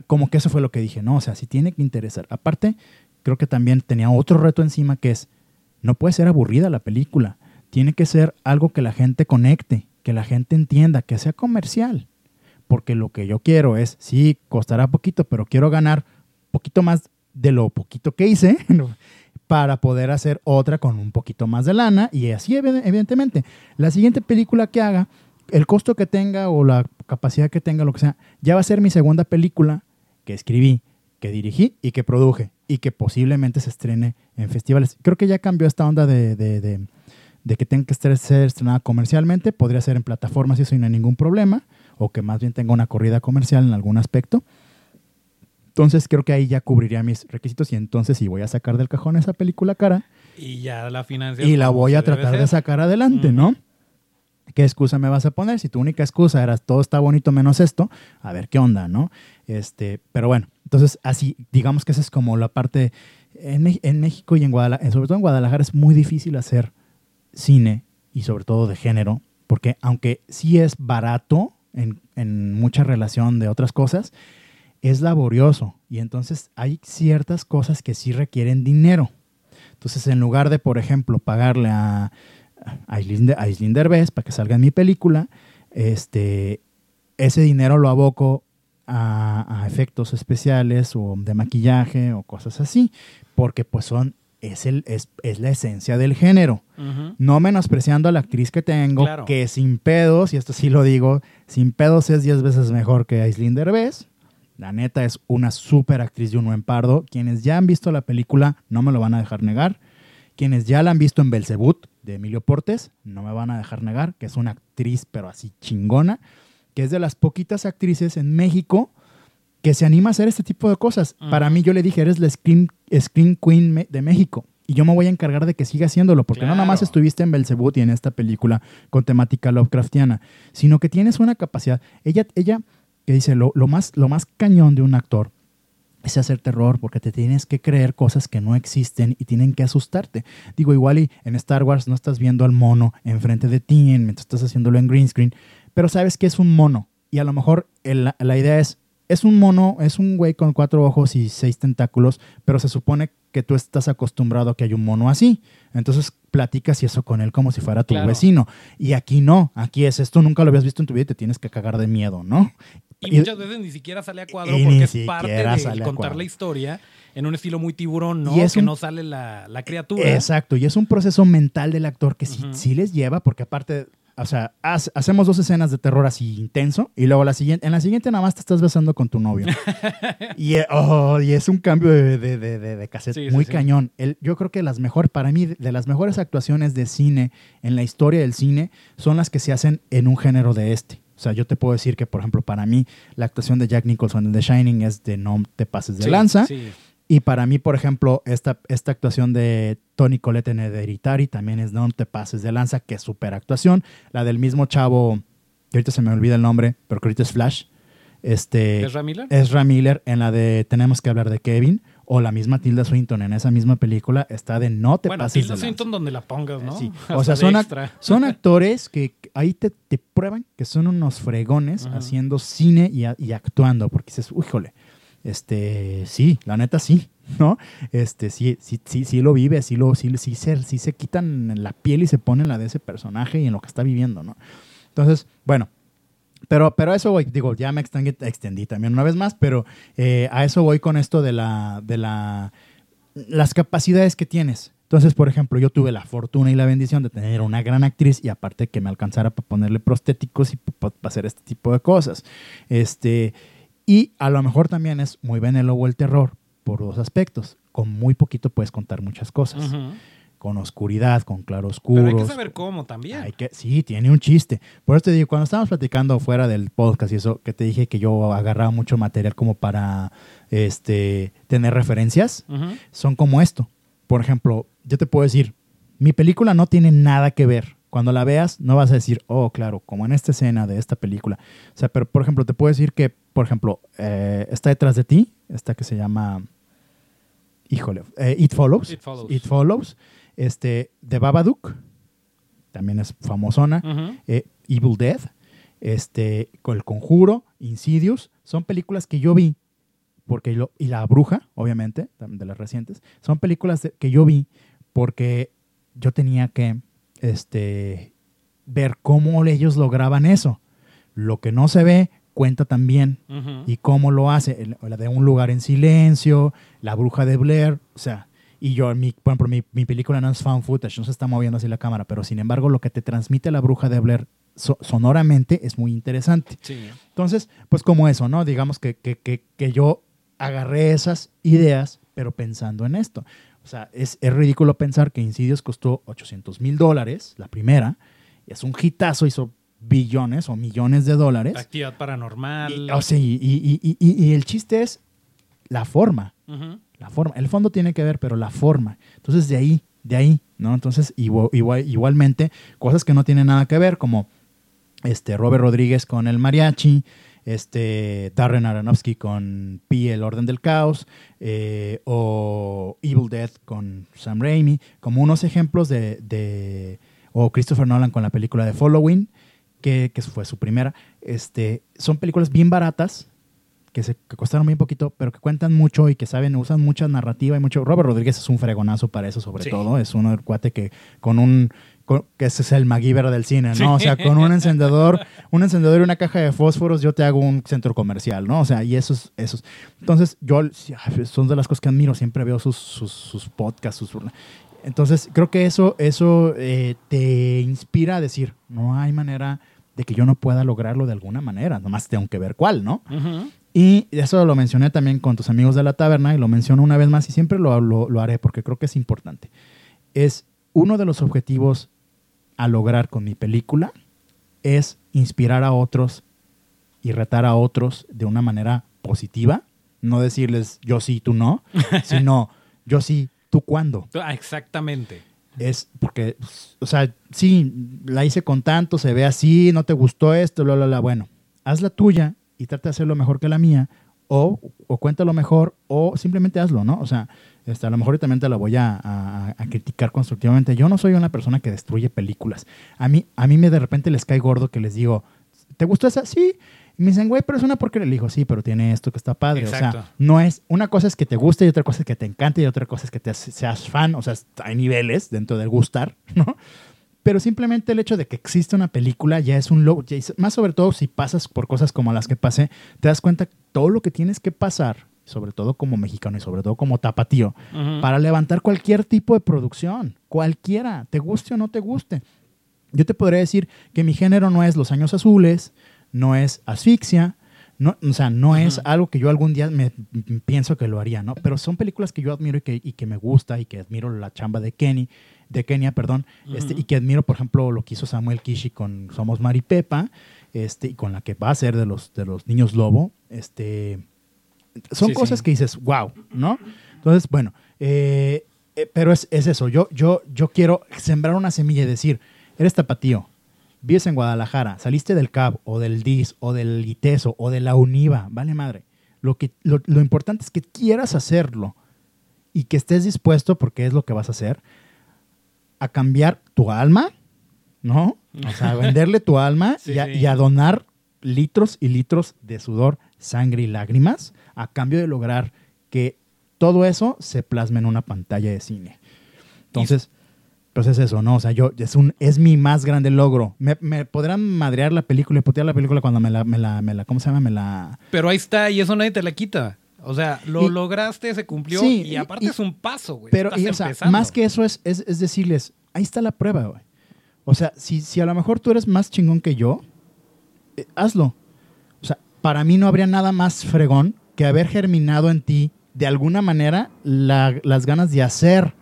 como que eso fue lo que dije, no, o sea, sí tiene que interesar. Aparte, creo que también tenía otro reto encima que es, no puede ser aburrida la película, tiene que ser algo que la gente conecte, que la gente entienda, que sea comercial. Porque lo que yo quiero es, sí, costará poquito, pero quiero ganar poquito más de lo poquito que hice para poder hacer otra con un poquito más de lana y así evi- evidentemente. La siguiente película que haga, el costo que tenga o la capacidad que tenga, lo que sea, ya va a ser mi segunda película que escribí, que dirigí y que produje y que posiblemente se estrene en festivales. Creo que ya cambió esta onda de- de- de que tenga que ser estrenada comercialmente. Podría ser en plataformas y eso y no hay ningún problema. O que más bien tenga una corrida comercial en algún aspecto. Entonces creo que ahí ya cubriría mis requisitos y entonces si voy a sacar del cajón esa película cara Y ya la y la voy a tratar de sacar adelante. ¿no? ¿Qué excusa me vas a poner? Si tu única excusa era todo está bonito menos esto, a ver qué onda, ¿no? Este, pero bueno, entonces así, digamos que esa es como la parte en, en México y en Guadalajara, sobre todo en Guadalajara es muy difícil hacer cine y sobre todo de género, porque aunque sí es barato en, en mucha relación de otras cosas, es laborioso y entonces hay ciertas cosas que sí requieren dinero. Entonces, en lugar de, por ejemplo, pagarle a a Aislinn Derbez para que salga en mi película, este, ese dinero lo aboco a, a efectos especiales o de maquillaje o cosas así, porque pues son, es, el, es, es la esencia del género. No menospreciando a la actriz que tengo, Claro. que sin pedos, y esto sí lo digo, sin pedos es 10 veces mejor que Aislinn Derbez. La neta es una súper actriz de uno en pardo. Quienes ya han visto la película no me lo van a dejar negar. Quienes ya la han visto en Belzebut de Emilio Portes no me van a dejar negar que es una actriz pero así chingona, que es de las poquitas actrices en México que se anima a hacer este tipo de cosas. Ujú. Para mí yo le dije, eres la Scream, Scream Queen de México. Y yo me voy a encargar de que siga haciéndolo, porque no nada más estuviste en Belzebut y en esta película con temática Lovecraftiana, sino que tienes una capacidad. Ella, ella que dice, lo, lo más, lo más cañón de un actor es hacer terror, porque te tienes que creer cosas que no existen y tienen que asustarte. Digo, igual y en Star Wars no estás viendo al mono enfrente de ti en- mientras estás haciéndolo en green screen, pero sabes que es un mono. Y a lo mejor el- la idea es, es un mono, es un güey con cuatro ojos y seis tentáculos, pero se supone que tú estás acostumbrado a que hay un mono así. Entonces platicas y eso con él como si fuera tu Claro. vecino. Y aquí no, aquí es esto, nunca lo habías visto en tu vida y te tienes que cagar de miedo, ¿no? Y muchas veces ni siquiera sale a cuadro porque es parte de contar la historia en un estilo muy tiburón, ¿no? Y es que un- no sale la, la criatura. Exacto, y es un proceso mental del actor que sí, sí les lleva, porque aparte, o sea, haz- hacemos dos escenas de terror así intenso y luego la siguiente, en la siguiente nada más te estás besando con tu novio. y, eh, oh, y es un cambio de, de, de, de- de cassette sí, muy sí. cañón. El- yo creo que las mejores, para mí, de las mejores actuaciones de cine en la historia del cine son las que se hacen en un género de este. O sea, yo te puedo decir que, por ejemplo, para mí, la actuación de Jack Nicholson en The Shining es de no te pases de Sí, lanza. sí. Y para mí, por ejemplo, esta, esta actuación de Tony Collette en Hereditary también es No te pases de lanza, que es super actuación. La del mismo chavo, que ahorita se me olvida el nombre, pero que ahorita es Flash. Este, ¿Ezra Miller? Ezra Miller en la de Tenemos que hablar de Kevin. O la misma Tilda Swinton en esa misma película está de No te bueno, pases Tilda de lanza. Swinton donde la pongas, ¿no? Sí. O sea, son, son actores que ahí te, te prueban que son unos fregones Ajá. haciendo cine y actuando, porque dices, híjole, este, sí, la neta sí, ¿no? Este, sí, sí, sí, sí lo vive, sí, lo, sí, sí, se, sí se quitan la piel y se ponen la de ese personaje y en lo que está viviendo, ¿no? Entonces, bueno, pero, pero a eso voy, digo, ya me extendí, también una vez más, pero eh, a eso voy con esto de la, de la, las capacidades que tienes. Entonces, por ejemplo, yo tuve la fortuna y la bendición de tener una gran actriz y aparte que me alcanzara para ponerle prostéticos y para hacer este tipo de cosas. Este, y a lo mejor también es muy bien el lobo el terror por dos aspectos. Con muy poquito puedes contar muchas cosas. Con oscuridad, con claroscuros. Pero hay que saber cómo también. Hay que, sí, tiene un chiste. Por eso te digo, cuando estábamos platicando fuera del podcast y eso, que te dije que yo agarraba mucho material como para este, tener referencias, son como esto. Por ejemplo, yo te puedo decir, mi película no tiene nada que ver. Cuando la veas, no vas a decir, oh, claro, como en esta escena de esta película. O sea, pero por ejemplo, te puedo decir que, por ejemplo, eh, está detrás de ti, esta que se llama, híjole, eh, It Follows. It Follows. It Follows. Este, de Babadook, también es famosona. Eh, Evil Dead, este, El Conjuro, Insidious, son películas que yo vi, porque y La Bruja, obviamente, de las recientes, son películas que yo vi porque yo tenía que este, ver cómo ellos lograban eso. Lo que no se ve cuenta también y cómo lo hace, la de un lugar en silencio, la bruja de Blair, o sea, y yo, mi, por ejemplo, mi, mi película no es found footage, no se está moviendo así la cámara, pero sin embargo lo que te transmite la bruja de Blair so- sonoramente es muy interesante. Sí. Entonces, pues como eso, ¿no? Digamos que, que, que, que yo agarré esas ideas, pero pensando en esto. O sea, es, es ridículo pensar que Insidious costó 800 mil dólares, la primera, y es un hitazo, hizo billones o millones de dólares. Actividad paranormal. Y, o sea, y, y- y- el chiste es la forma, la forma. El fondo tiene que ver, pero la forma. Entonces, de ahí, de ahí, ¿no? Entonces, igual, igual- igualmente, cosas que no tienen nada que ver, como este Robert Rodríguez con el mariachi, este Darren Aronofsky con Pi, el orden del caos, eh, o Evil Dead con Sam Raimi, como unos ejemplos de, de- o Christopher Nolan con la película de Following, que, que fue su primera. Este, son películas bien baratas, que, se, que costaron muy poquito, pero que cuentan mucho y que saben, usan mucha narrativa y mucho. Robert Rodríguez es un fregonazo para eso, sobre Sí. todo. Es uno del cuate que con un. Que ese es el MacGyver del cine, ¿no? O sea, con un encendedor, un encendedor y una caja de fósforos, yo te hago un centro comercial, ¿no? O sea, y esos, esos. Entonces, yo sí, ay, son de las cosas que admiro, siempre veo sus, sus, sus podcasts, sus. Entonces, creo que eso, eso eh, te inspira a decir, no hay manera de que yo no pueda lograrlo de alguna manera, nomás tengo que ver cuál, ¿no? Ujú. Y eso lo mencioné también con tus amigos de la taberna y lo menciono una vez más y siempre lo, lo, lo haré porque creo que es importante. Es uno de los objetivos a lograr con mi película es inspirar a otros y retar a otros de una manera positiva. No decirles yo sí, tú no, sino yo sí, tú cuándo. Ah, exactamente. Es porque, o sea, sí, la hice con tanto, se ve así, no te gustó esto, bla, bla, bla. Bueno, haz la tuya y trata de hacerlo mejor que la mía, o, o cuéntalo mejor, o simplemente hazlo, ¿no? O sea, este, a lo mejor yo también te la voy a, a- a criticar constructivamente. Yo no soy una persona que destruye películas. A mí, a mí me de repente les cae gordo que les digo, ¿te gustó esa? Sí. Y me dicen, güey, pero es una porquería. Le digo, sí, pero tiene esto que está padre. O sea, no es, una cosa es que te guste y otra cosa es que te encante y otra cosa es que te seas fan. O sea, hay niveles dentro del gustar, ¿no? Pero simplemente el hecho de que existe una película ya es un logro. Más sobre todo si pasas por cosas como las que pasé, te das cuenta todo lo que tienes que pasar, sobre todo como mexicano y sobre todo como tapatío, para levantar cualquier tipo de producción, cualquiera, te guste o no te guste. Yo te podría decir que mi género no es Los Años Azules, no es asfixia, no, o sea, no es algo que yo algún día me, pienso que lo haría, ¿no? Pero son películas que yo admiro y que, y que me gusta y que admiro la chamba de Kenny, de Kenia, perdón, este, y que admiro, por ejemplo, lo que hizo Samuel Kishi con Somos Maripepa, este, y con la que va a ser de los, de los niños lobo, este, son Sí, cosas sí. que dices, wow, ¿no? Entonces, bueno, eh, eh, pero es, es eso, yo, yo, yo quiero sembrar una semilla y decir, eres tapatío, vives en Guadalajara, saliste del CAB o del DIS o del ITESO o de la UNIVA, vale madre. Lo, que, lo, lo importante es que quieras hacerlo y que estés dispuesto, porque es lo que vas a hacer, a cambiar tu alma, ¿no? O sea, a venderle tu alma Sí, y, a, sí. y a donar litros y litros de sudor, sangre y lágrimas a cambio de lograr que todo eso se plasme en una pantalla de cine. Entonces, pues es eso, ¿no? O sea, yo, es, un, es mi más grande logro. Me, me podrán madrear la película y putear la película cuando me la, me la, me la, ¿cómo se llama? Me la... Pero ahí está, y eso nadie te la quita. O sea, lo Y- lograste, se cumplió, Sí, y aparte y- es un paso, güey. Pero, Estás y, o sea, empezando. más que eso es, es, es decirles, ahí está la prueba, güey. O sea, si, si a lo mejor tú eres más chingón que yo, eh, hazlo. O sea, para mí no habría nada más fregón que haber germinado en ti, de alguna manera, la- las ganas de hacer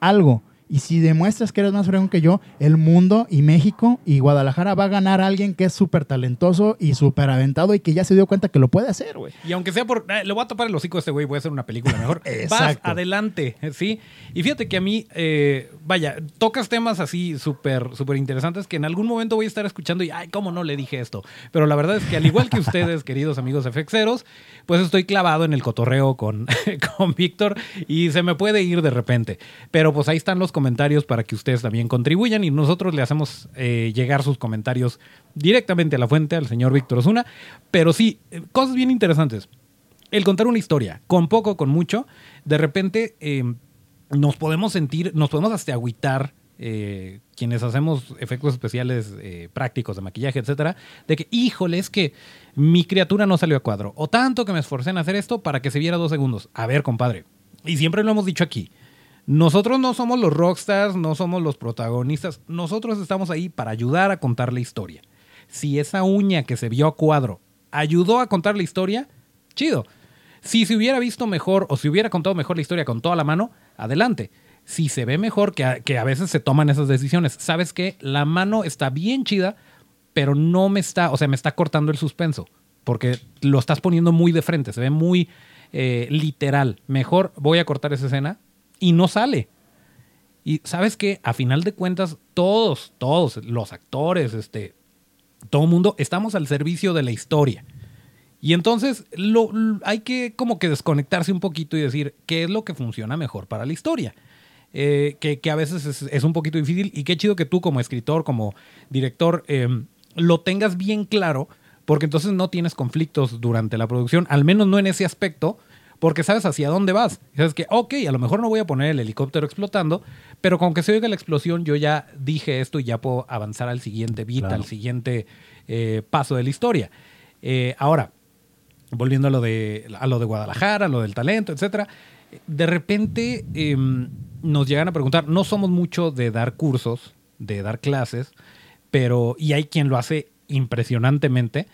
algo. Y si demuestras que eres más fregón que yo, el mundo y México y Guadalajara va a ganar a alguien que es súper talentoso y súper aventado y que ya se dio cuenta que lo puede hacer, güey. Y aunque sea por. eh, le voy a tapar el hocico a este güey, voy a hacer una película mejor. Vas adelante, ¿sí? Y fíjate que a mí, eh, vaya, tocas temas así súper, súper interesantes que en algún momento voy a estar escuchando y, ay, ¿cómo no le dije esto? Pero la verdad es que al igual que ustedes, queridos amigos FXeros, pues estoy clavado en el cotorreo con, con Víctor y se me puede ir de repente. Pero pues ahí están los comentarios para que ustedes también contribuyan y nosotros le hacemos eh, llegar sus comentarios directamente a la fuente, al señor Víctor Osuna. Pero sí, eh, cosas bien interesantes. El contar una historia, con poco, con mucho, de repente eh, nos podemos sentir, nos podemos hasta agüitar, eh, quienes hacemos efectos especiales prácticos de maquillaje, etcétera, de que, híjole, es que mi criatura no salió a cuadro, o tanto que me esforcé en hacer esto para que se viera dos segundos. A ver, compadre, y siempre lo hemos dicho aquí, nosotros no somos los rockstars, no somos los protagonistas, nosotros estamos ahí para ayudar a contar la historia. Si esa uña que se vio a cuadro ayudó a contar la historia, chido. Si se hubiera visto mejor o si hubiera contado mejor la historia con toda la mano, adelante. Si se ve mejor, que a, veces se toman esas decisiones, sabes que la mano está bien chida, pero no me está, o sea, me está cortando el suspenso, porque lo estás poniendo muy de frente, se ve muy eh, literal. Mejor voy a cortar esa escena y no sale. Y sabes que a final de cuentas, todos, todos, los actores, este, todo mundo, estamos al servicio de la historia. Y entonces lo, hay que como que desconectarse un poquito y decir qué es lo que funciona mejor para la historia. Eh, que, que a veces es, un poquito difícil y qué chido que tú como escritor, como director, eh, lo tengas bien claro, porque entonces no tienes conflictos durante la producción, al menos no en ese aspecto, porque sabes hacia dónde vas. Y Sabes que, ok, a lo mejor no voy a poner el helicóptero explotando, pero con que se oiga la explosión, yo ya dije esto y ya puedo avanzar al siguiente beat, Claro. al siguiente eh, paso de la historia. Eh, ahora, volviendo a lo de a lo de Guadalajara, a lo del talento, etcétera, de repente em, nos llegan a preguntar, no somos mucho de dar cursos, de dar clases, pero y hay quien lo hace impresionantemente,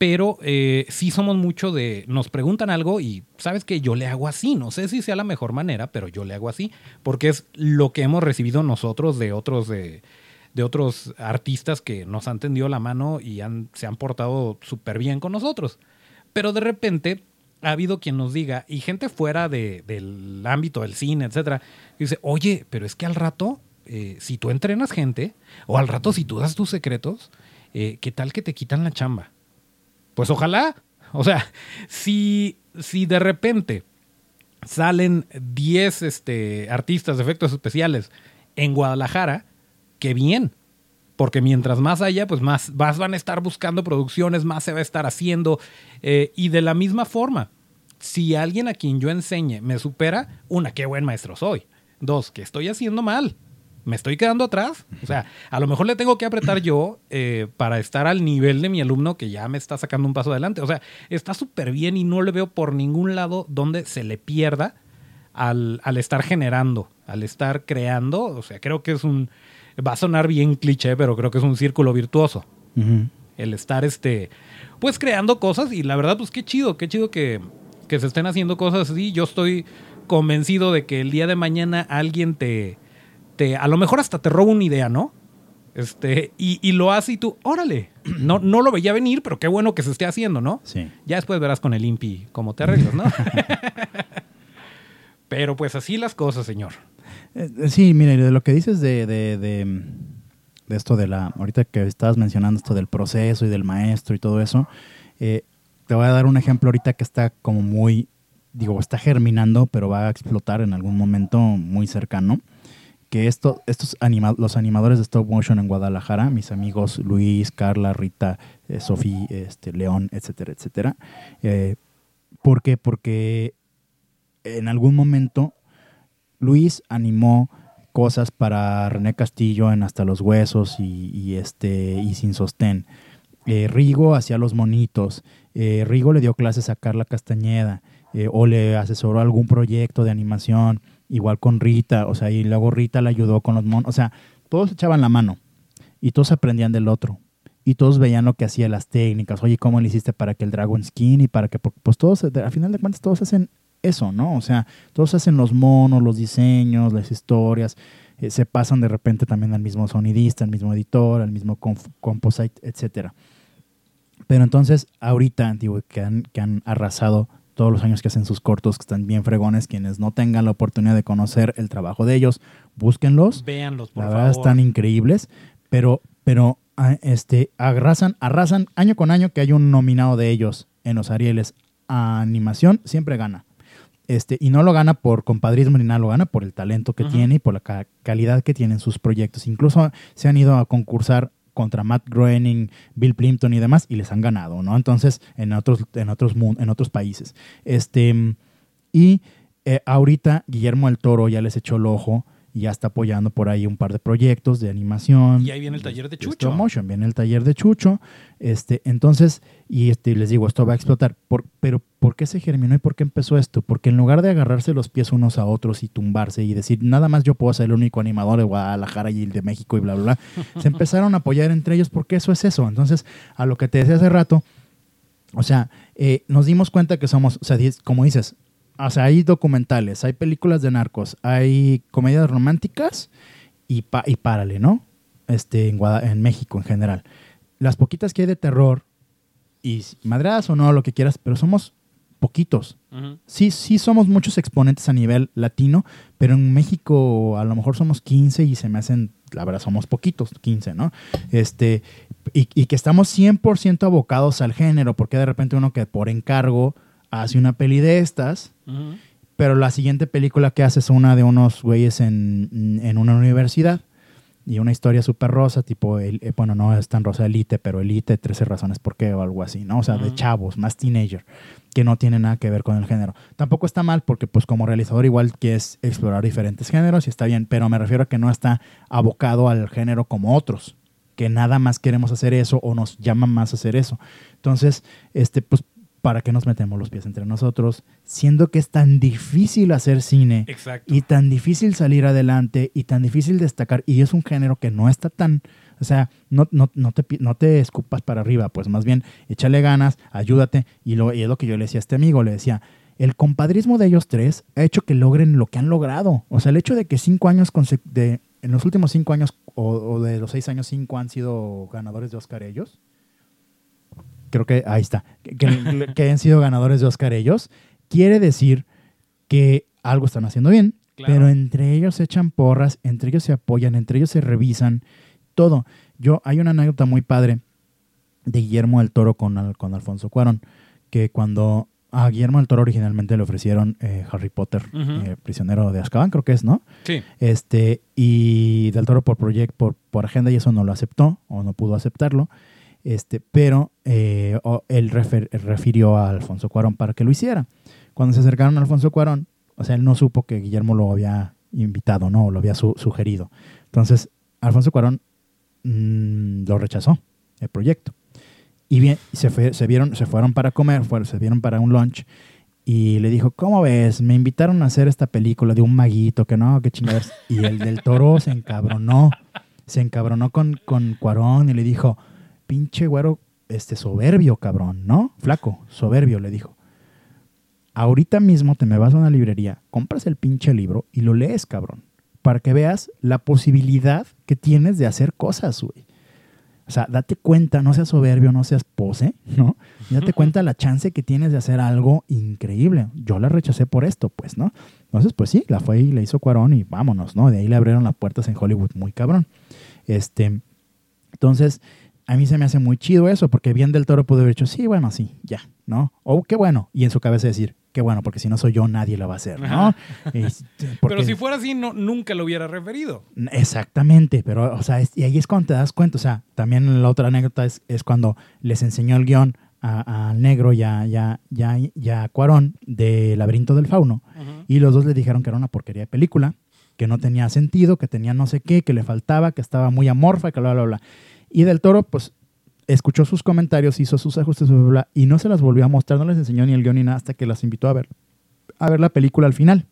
pero eh, sí somos mucho de nos preguntan algo y sabes que yo le hago así, no sé si sea la mejor manera, pero yo le hago así porque es lo que hemos recibido nosotros de otros de de otros artistas que nos han tendido la mano y han, se han portado súper bien con nosotros. Pero de repente ha habido quien nos diga, y gente fuera de- del ámbito del cine, etcétera, dice, oye, pero es que al rato, eh, si tú entrenas gente, o al rato si tú das tus secretos, eh, ¿qué tal que te quitan la chamba? Pues ojalá. O sea, si, si de repente salen 10 este, artistas de efectos especiales en Guadalajara, qué bien. Porque mientras más haya, pues más, van a estar buscando producciones, más se va a estar haciendo. Eh, y de la misma forma, si alguien a quien yo enseñe me supera, una, qué buen maestro soy. Dos, ¿qué estoy haciendo mal? ¿Me estoy quedando atrás? O sea, a lo mejor le tengo que apretar yo eh, para estar al nivel de mi alumno que ya me está sacando un paso adelante. O sea, está súper bien y no le veo por ningún lado donde se le pierda al, al estar generando, al estar creando. O sea, creo que es un, va a sonar bien cliché, pero creo que es un círculo virtuoso. El estar, este, pues creando cosas y la verdad, pues qué chido, qué chido que, que se estén haciendo cosas así. Yo estoy convencido de que el día de mañana alguien te, te a lo mejor hasta te roba una idea, ¿no? Este, y, y lo hace y tú, órale, no, no lo veía venir, pero qué bueno que se esté haciendo, ¿no? Sí. Ya después verás con el INPI cómo te arreglas, ¿no? pero pues así las cosas, señor. Eh, eh, sí, mire, de lo que dices de, de, de, de esto de la. Ahorita que estabas mencionando esto del proceso y del maestro y todo eso, eh, te voy a dar un ejemplo ahorita que está como muy. Digo, está germinando, pero va a explotar en algún momento muy cercano. Que esto, estos los animadores de stop motion en Guadalajara, mis amigos Luis, Carla, Rita, eh, Sofía, este, León, etcétera, etcétera. Eh, ¿Por qué? Porque en algún momento Luis animó cosas para René Castillo en Hasta los Huesos y, este, y Sin Sostén. Eh, Rigo hacía los monitos. Eh, Rigo le dio clases a Carla Castañeda. o le asesoró algún proyecto de animación. Igual con Rita. O sea, y luego Rita le ayudó con los monos. O sea, todos echaban la mano. Y todos aprendían del otro. Y todos veían lo que hacía las técnicas. Oye, ¿cómo le hiciste para que el Dragon Skin? Y para que. Pues todos, al final de cuentas, todos hacen eso, ¿no? O sea, todos hacen los monos, los diseños, las historias, eh, se pasan de repente también al mismo sonidista, al mismo editor, al mismo composite, etcétera. Pero entonces, ahorita, digo, que han, que han arrasado todos los años que hacen sus cortos, que están bien fregones, quienes no tengan la oportunidad de conocer el trabajo de ellos, búsquenlos. Véanlos, por La favor. están increíbles, pero, pero este, arrasan, arrasan año con año que hay un nominado de ellos en los Arieles a animación, siempre gana. Este, y no lo gana por compadrismo ni nada, lo gana por el talento que tiene y por la ca- calidad que tienen sus proyectos. Incluso se han ido a concursar contra Matt Groening, Bill Plimpton y demás y les han ganado, ¿no? Entonces, en otros, en otros, en otros países. Este, y eh, ahorita Guillermo el Toro ya les echó el ojo y ya está apoyando por ahí un par de proyectos de animación. Y ahí viene el taller de stop Chucho. motion, viene el taller de Chucho. Este, entonces, y este, les digo, esto va a explotar. Por- pero, ¿por qué se germinó y por qué empezó esto? Porque en lugar de agarrarse los pies unos a otros y tumbarse y decir, nada más yo puedo ser el único animador de Guadalajara y el de México y bla, bla, bla, se empezaron a apoyar entre ellos porque eso es eso. Entonces, a lo que te decía hace rato, o sea, eh, nos dimos cuenta que somos, o sea, como dices, o sea, hay documentales, hay películas de narcos, hay comedias románticas y, pa- y párale, ¿no? Este, en, Guada- en México en general. Las poquitas que hay de terror, y s- madradas o no, lo que quieras, pero somos poquitos. Sí, sí somos muchos exponentes a nivel latino, pero en México a lo mejor somos 15 y se me hacen, la verdad, somos poquitos, 15, ¿no? Este, y, y que estamos 100% abocados al género, porque de repente uno que por encargo hace una peli de estas, pero la siguiente película que hace es una de unos güeyes en, en una universidad. Y una historia súper rosa, tipo, el- eh, bueno, no es tan rosa Elite, pero Elite, 13 razones por qué o algo así, ¿no? O sea, de chavos, más teenager, que no tiene nada que ver con el género. Tampoco está mal porque, pues, como realizador igual quieres explorar diferentes géneros y está bien, pero me refiero a que no está abocado al género como otros, que nada más queremos hacer eso o nos llama más a hacer eso. Entonces, este, pues, ¿para qué nos metemos los pies entre nosotros? Siendo que es tan difícil hacer cine Exacto. y tan difícil salir adelante y tan difícil destacar y es un género que no está tan o sea no, no, no, te, no te escupas para arriba pues más bien échale ganas ayúdate y, lo, y es lo que yo le decía a este amigo le decía el compadrismo de ellos tres ha hecho que logren lo que han logrado o sea el hecho de que cinco años de, en los últimos cinco años o, o de los seis años cinco han sido ganadores de Oscar ellos creo que ahí está, que, que- que hayan sido ganadores de Oscar ellos, quiere decir que algo están haciendo bien, Claro. pero entre ellos se echan porras, entre ellos se apoyan, entre ellos se revisan, todo. Yo, hay una anécdota muy padre de Guillermo del Toro con, con Alfonso Cuarón, que cuando a Guillermo del Toro originalmente le ofrecieron eh, Harry Potter, eh, prisionero de Azkaban, creo que es, ¿no? Sí. Este, y Del Toro por proyecto, por, por agenda y eso no lo aceptó o no pudo aceptarlo. Este, pero eh, él refirió a Alfonso Cuarón para que lo hiciera. Cuando se acercaron a Alfonso Cuarón, o sea, él no supo que Guillermo lo había invitado, ¿no? O lo había su- sugerido. Entonces, Alfonso Cuarón mm, lo rechazó, el proyecto. Y bien, se, fue- se, vieron, se fueron para comer, fueron, se vieron para un lunch. Y le dijo, ¿cómo ves? Me invitaron a hacer esta película de un maguito, que no, qué chingaderas. Y el del toro se encabronó. se encabronó con, con Cuarón y le dijo, pinche güero, este soberbio, cabrón, ¿no? Flaco, soberbio, le dijo. Ahorita mismo te me vas a una librería, compras el pinche libro y lo lees, cabrón, para que veas la posibilidad que tienes de hacer cosas, güey. O sea, date cuenta, no seas soberbio, no seas pose, ¿no? Y date cuenta la chance que tienes de hacer algo increíble. Yo la rechacé por esto, pues, ¿no? Entonces, pues sí, la fue y le hizo Cuarón y vámonos, ¿no? De ahí le abrieron las puertas en Hollywood, muy cabrón. Este, entonces, a mí se me hace muy chido eso, porque bien del toro pudo haber dicho, sí, bueno, sí, ya, ¿no? O qué bueno. Y en su cabeza decir, qué bueno, porque si no soy yo, nadie lo va a hacer, ¿no? Es- porque- Pero si fuera así, no, nunca lo hubiera referido. Exactamente, pero, o sea, es- y ahí es cuando te das cuenta, o sea, también la otra anécdota es, es cuando les enseñó el guion a- al negro y a, y a- y a- y a Cuarón de Laberinto del Fauno, y los dos le dijeron que era una porquería de película, que no tenía sentido, que tenía no sé qué, que le faltaba, que estaba muy amorfa, que bla, bla, bla. Y del Toro, pues, escuchó sus comentarios, hizo sus ajustes, bla, bla, bla, y no se las volvió a mostrar, no les enseñó ni el guion ni nada hasta que las invitó a ver, a ver la película al final.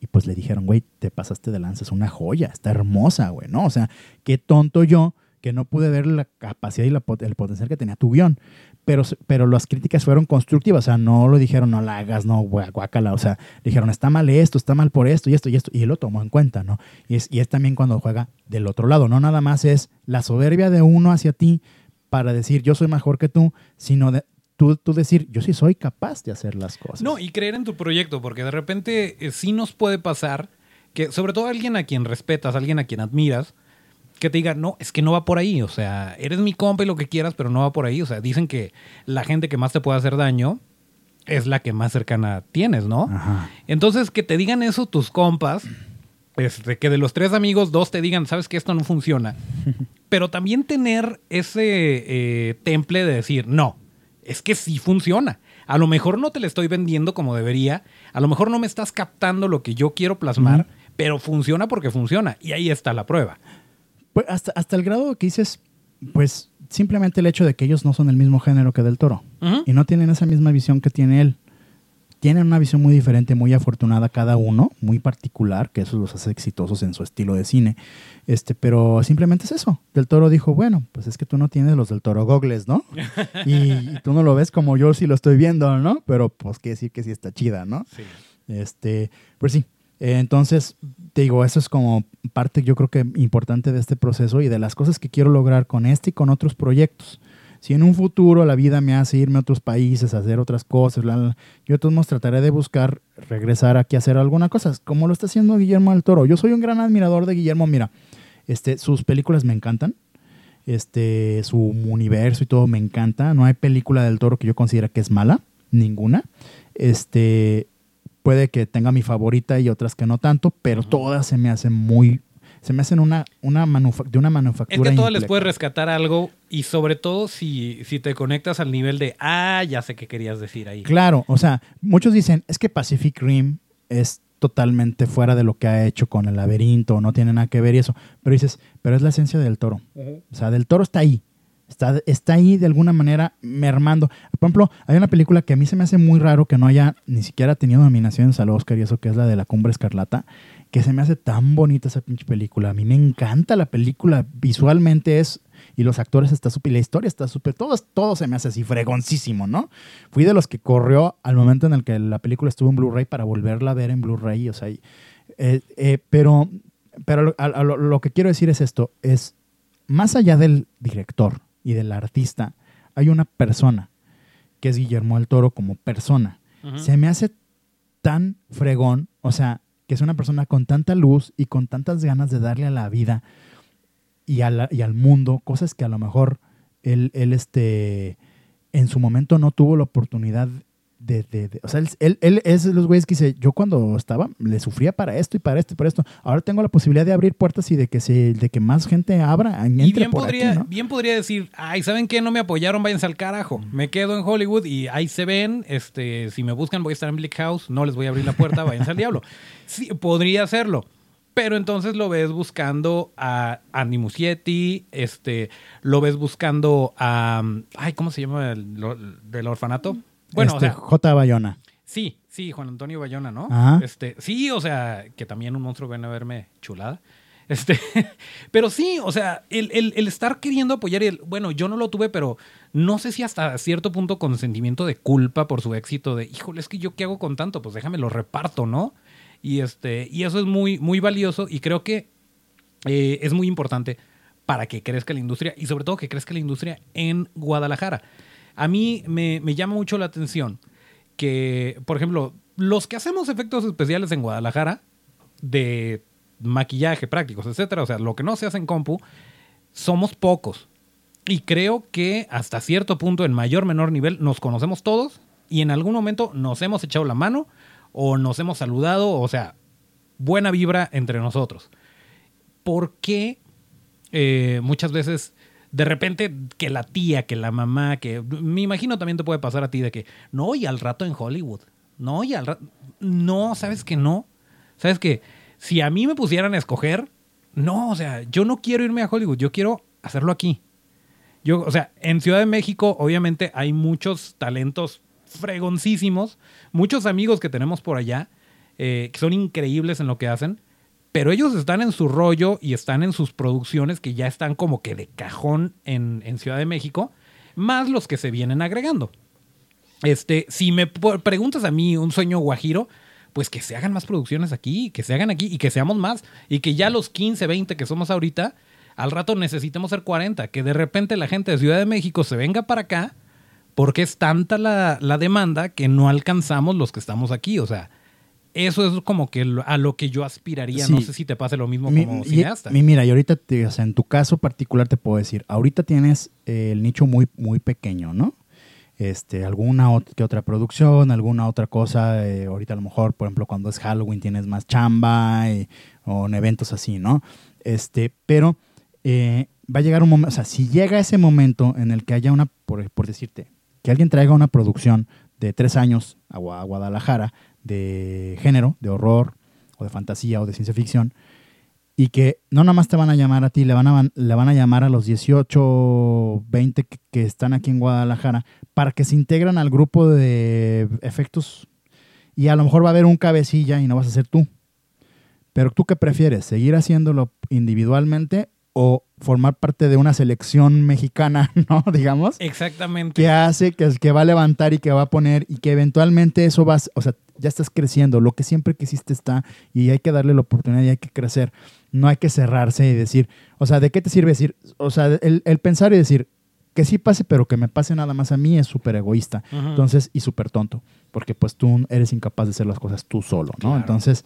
Y pues le dijeron, güey, te pasaste de lanza, es una joya, está hermosa, güey, ¿no? O sea, qué tonto yo que no pude ver la capacidad y la el potencial que tenía tu guion. Pero, pero las críticas fueron constructivas, o sea, no lo dijeron, no la hagas, no, guácala, o sea, dijeron, está mal esto, está mal por esto y esto y esto, y él lo tomó en cuenta, ¿no? Y es, y es también cuando juega del otro lado, no nada más es la soberbia de uno hacia ti para decir, yo soy mejor que tú, sino de, tú, tú decir, yo sí soy capaz de hacer las cosas. No, y creer en tu proyecto, porque de repente eh, sí nos puede pasar que, sobre todo alguien a quien respetas, alguien a quien admiras, que te diga, no, es que no va por ahí, o sea, eres mi compa y lo que quieras, pero no va por ahí, o sea, dicen que la gente que más te puede hacer daño es la que más cercana tienes, ¿no? Ajá. Entonces, que te digan eso tus compas, este, que de los tres amigos, dos te digan, sabes que esto no funciona. Pero también tener ese eh, temple de decir, no, es que sí funciona. A lo mejor no te lo estoy vendiendo como debería, a lo mejor no me estás captando lo que yo quiero plasmar, pero funciona porque funciona. Y ahí está la prueba. Pues hasta, hasta el grado que dices, pues simplemente el hecho de que ellos no son el mismo género que del toro y no tienen esa misma visión que tiene él. Tienen una visión muy diferente, muy afortunada cada uno, muy particular, que eso los hace exitosos en su estilo de cine. Este, pero simplemente es eso. Del Toro dijo, bueno, pues es que tú no tienes los del Toro gogles, ¿no? y, y tú no lo ves como yo sí lo estoy viendo, ¿no? Pero pues quiere decir que sí está chida, ¿no? Sí. Este, pues sí. Entonces, digo, eso es como parte, yo creo que importante de este proceso y de las cosas que quiero lograr con este y con otros proyectos. Si en un futuro la vida me hace irme a otros países, a hacer otras cosas, bla, bla, yo todos trataré de buscar regresar aquí a hacer alguna cosa, como lo está haciendo Guillermo del Toro. Yo soy un gran admirador de Guillermo, mira, este, sus películas me encantan, este, su universo y todo me encanta. No hay película del Toro que yo considere que es mala, ninguna. Este, puede que tenga mi favorita y otras que no tanto, pero todas se me hacen muy, se me hacen una, una de una Es manufactura. que todas les puedes rescatar algo y sobre todo si, si te conectas al nivel de, ah, ya sé qué querías decir ahí. Claro, o sea, muchos dicen, es que Pacific Rim es totalmente fuera de lo que ha hecho con el laberinto, no tiene nada que ver y eso, pero dices, pero es la esencia del toro. O sea, del toro está ahí. Está, está ahí de alguna manera mermando. Por ejemplo, hay una película que a mí se me hace muy raro que no haya ni siquiera tenido nominaciones al Oscar y eso que es la de la Cumbre Escarlata, que se me hace tan bonita esa pinche película. A mí me encanta la película, visualmente es, y los actores está súper, la historia está súper, todo, todo se me hace así fregoncísimo, ¿no? Fui de los que corrió al momento en el que la película estuvo en Blu-ray para volverla a ver en Blu-ray, o sea, eh, eh, pero, pero lo- lo que quiero decir es esto, es más allá del director y del artista, hay una persona, que es Guillermo del Toro como persona. Se me hace tan fregón, o sea, que es una persona con tanta luz y con tantas ganas de darle a la vida y, a la- y al mundo cosas que a lo mejor él, él este, en su momento no tuvo la oportunidad de... de- de- o sea, él, él- él es de los güeyes que dice, yo cuando estaba le sufría para esto y para esto y para esto. Ahora tengo la posibilidad de abrir puertas y de que, se, de que más gente abra, entre Y bien por podría, aquí, ¿no? bien podría decir, ay, ¿saben qué? No me apoyaron, váyanse al carajo. Me quedo en Hollywood y ahí se ven. Este, si me buscan, voy a estar en Bleak House. No les voy a abrir la puerta, váyanse al diablo. Sí, podría hacerlo. Pero entonces lo ves buscando a Andy Muschietti, este, lo ves buscando a. Ay, ¿cómo se llama el, del orfanato? Bueno, Este, o sea, J. Bayona. Sí, sí, Juan Antonio Bayona, ¿no? Ajá. Este, sí, o sea, que también un monstruo ven a verme chulada. Este, pero sí, o sea, el, el- el estar queriendo apoyar y el, bueno, yo no lo tuve, pero no sé si hasta cierto punto con sentimiento de culpa por su éxito, de, híjole, es que yo qué hago con tanto, pues déjame lo reparto, ¿no? Y, este, y eso es muy, muy valioso y creo que eh, es muy importante para que crezca la industria y sobre todo que crezca la industria en Guadalajara. A mí me, me llama mucho la atención que, por ejemplo, los que hacemos efectos especiales en Guadalajara, de maquillaje, prácticos, etcétera, o sea, lo que no se hace en compu, somos pocos. Y creo que hasta cierto punto, en mayor menor nivel, nos conocemos todos y en algún momento nos hemos echado la mano o nos hemos saludado, o sea, buena vibra entre nosotros. ¿Por qué eh, muchas veces de repente que la tía, que la mamá, que me imagino también te puede pasar a ti de que no, y al rato en Hollywood, no, y al rato, no, sabes que no, sabes que si a mí me pusieran a escoger, no, o sea, yo no quiero irme a Hollywood, yo quiero hacerlo aquí. Yo, o sea, en Ciudad de México, obviamente, hay muchos talentos fregoncísimos, muchos amigos que tenemos por allá, eh, que son increíbles en lo que hacen, pero ellos están en su rollo y están en sus producciones que ya están como que de cajón en, Ciudad de México, más los que se vienen agregando. Este, si me preguntas a mí un sueño guajiro, pues que se hagan más producciones aquí, que se hagan aquí y que seamos más. Y que ya los 15, 20 que somos ahorita, al rato necesitemos ser 40. Que de repente la gente de Ciudad de México se venga para acá porque es tanta la, la demanda que no alcanzamos los que estamos aquí. O sea, eso es como que a lo que yo aspiraría. No sé si te pase lo mismo Mi- como cineasta. mi- mira, y ahorita, te- o sea, en tu caso particular te puedo decir, ahorita tienes eh, el nicho muy, muy pequeño, ¿no? Este, alguna que otra producción, alguna otra cosa, eh, ahorita a lo mejor, por ejemplo, cuando es Halloween tienes más chamba y- o en eventos así, ¿no? Este, pero eh, va a llegar un momento, o sea, si llega ese momento en el que haya una, por, por decirte, que alguien traiga una producción de tres años a Guadalajara de género, de horror o de fantasía o de ciencia ficción, y que no nada más te van a llamar a ti, le van a, le van a llamar a los 18, 20 que, están aquí en Guadalajara para que se integran al grupo de efectos y a lo mejor va a haber un cabecilla y no vas a ser tú. Pero tú qué prefieres, seguir haciéndolo individualmente o formar parte de una selección mexicana, ¿no? Digamos Exactamente. que hace, que, que va a levantar y que va a poner y que eventualmente eso va, o sea, ya estás creciendo, lo que siempre quisiste está y hay que darle la oportunidad y hay que crecer. No hay que cerrarse y decir, o sea, ¿de qué te sirve decir? O sea, el, el pensar y decir que sí pase, pero que me pase nada más a mí es súper egoísta. Entonces, y súper tonto, porque pues tú eres incapaz de hacer las cosas tú solo, ¿no? Claro. Entonces,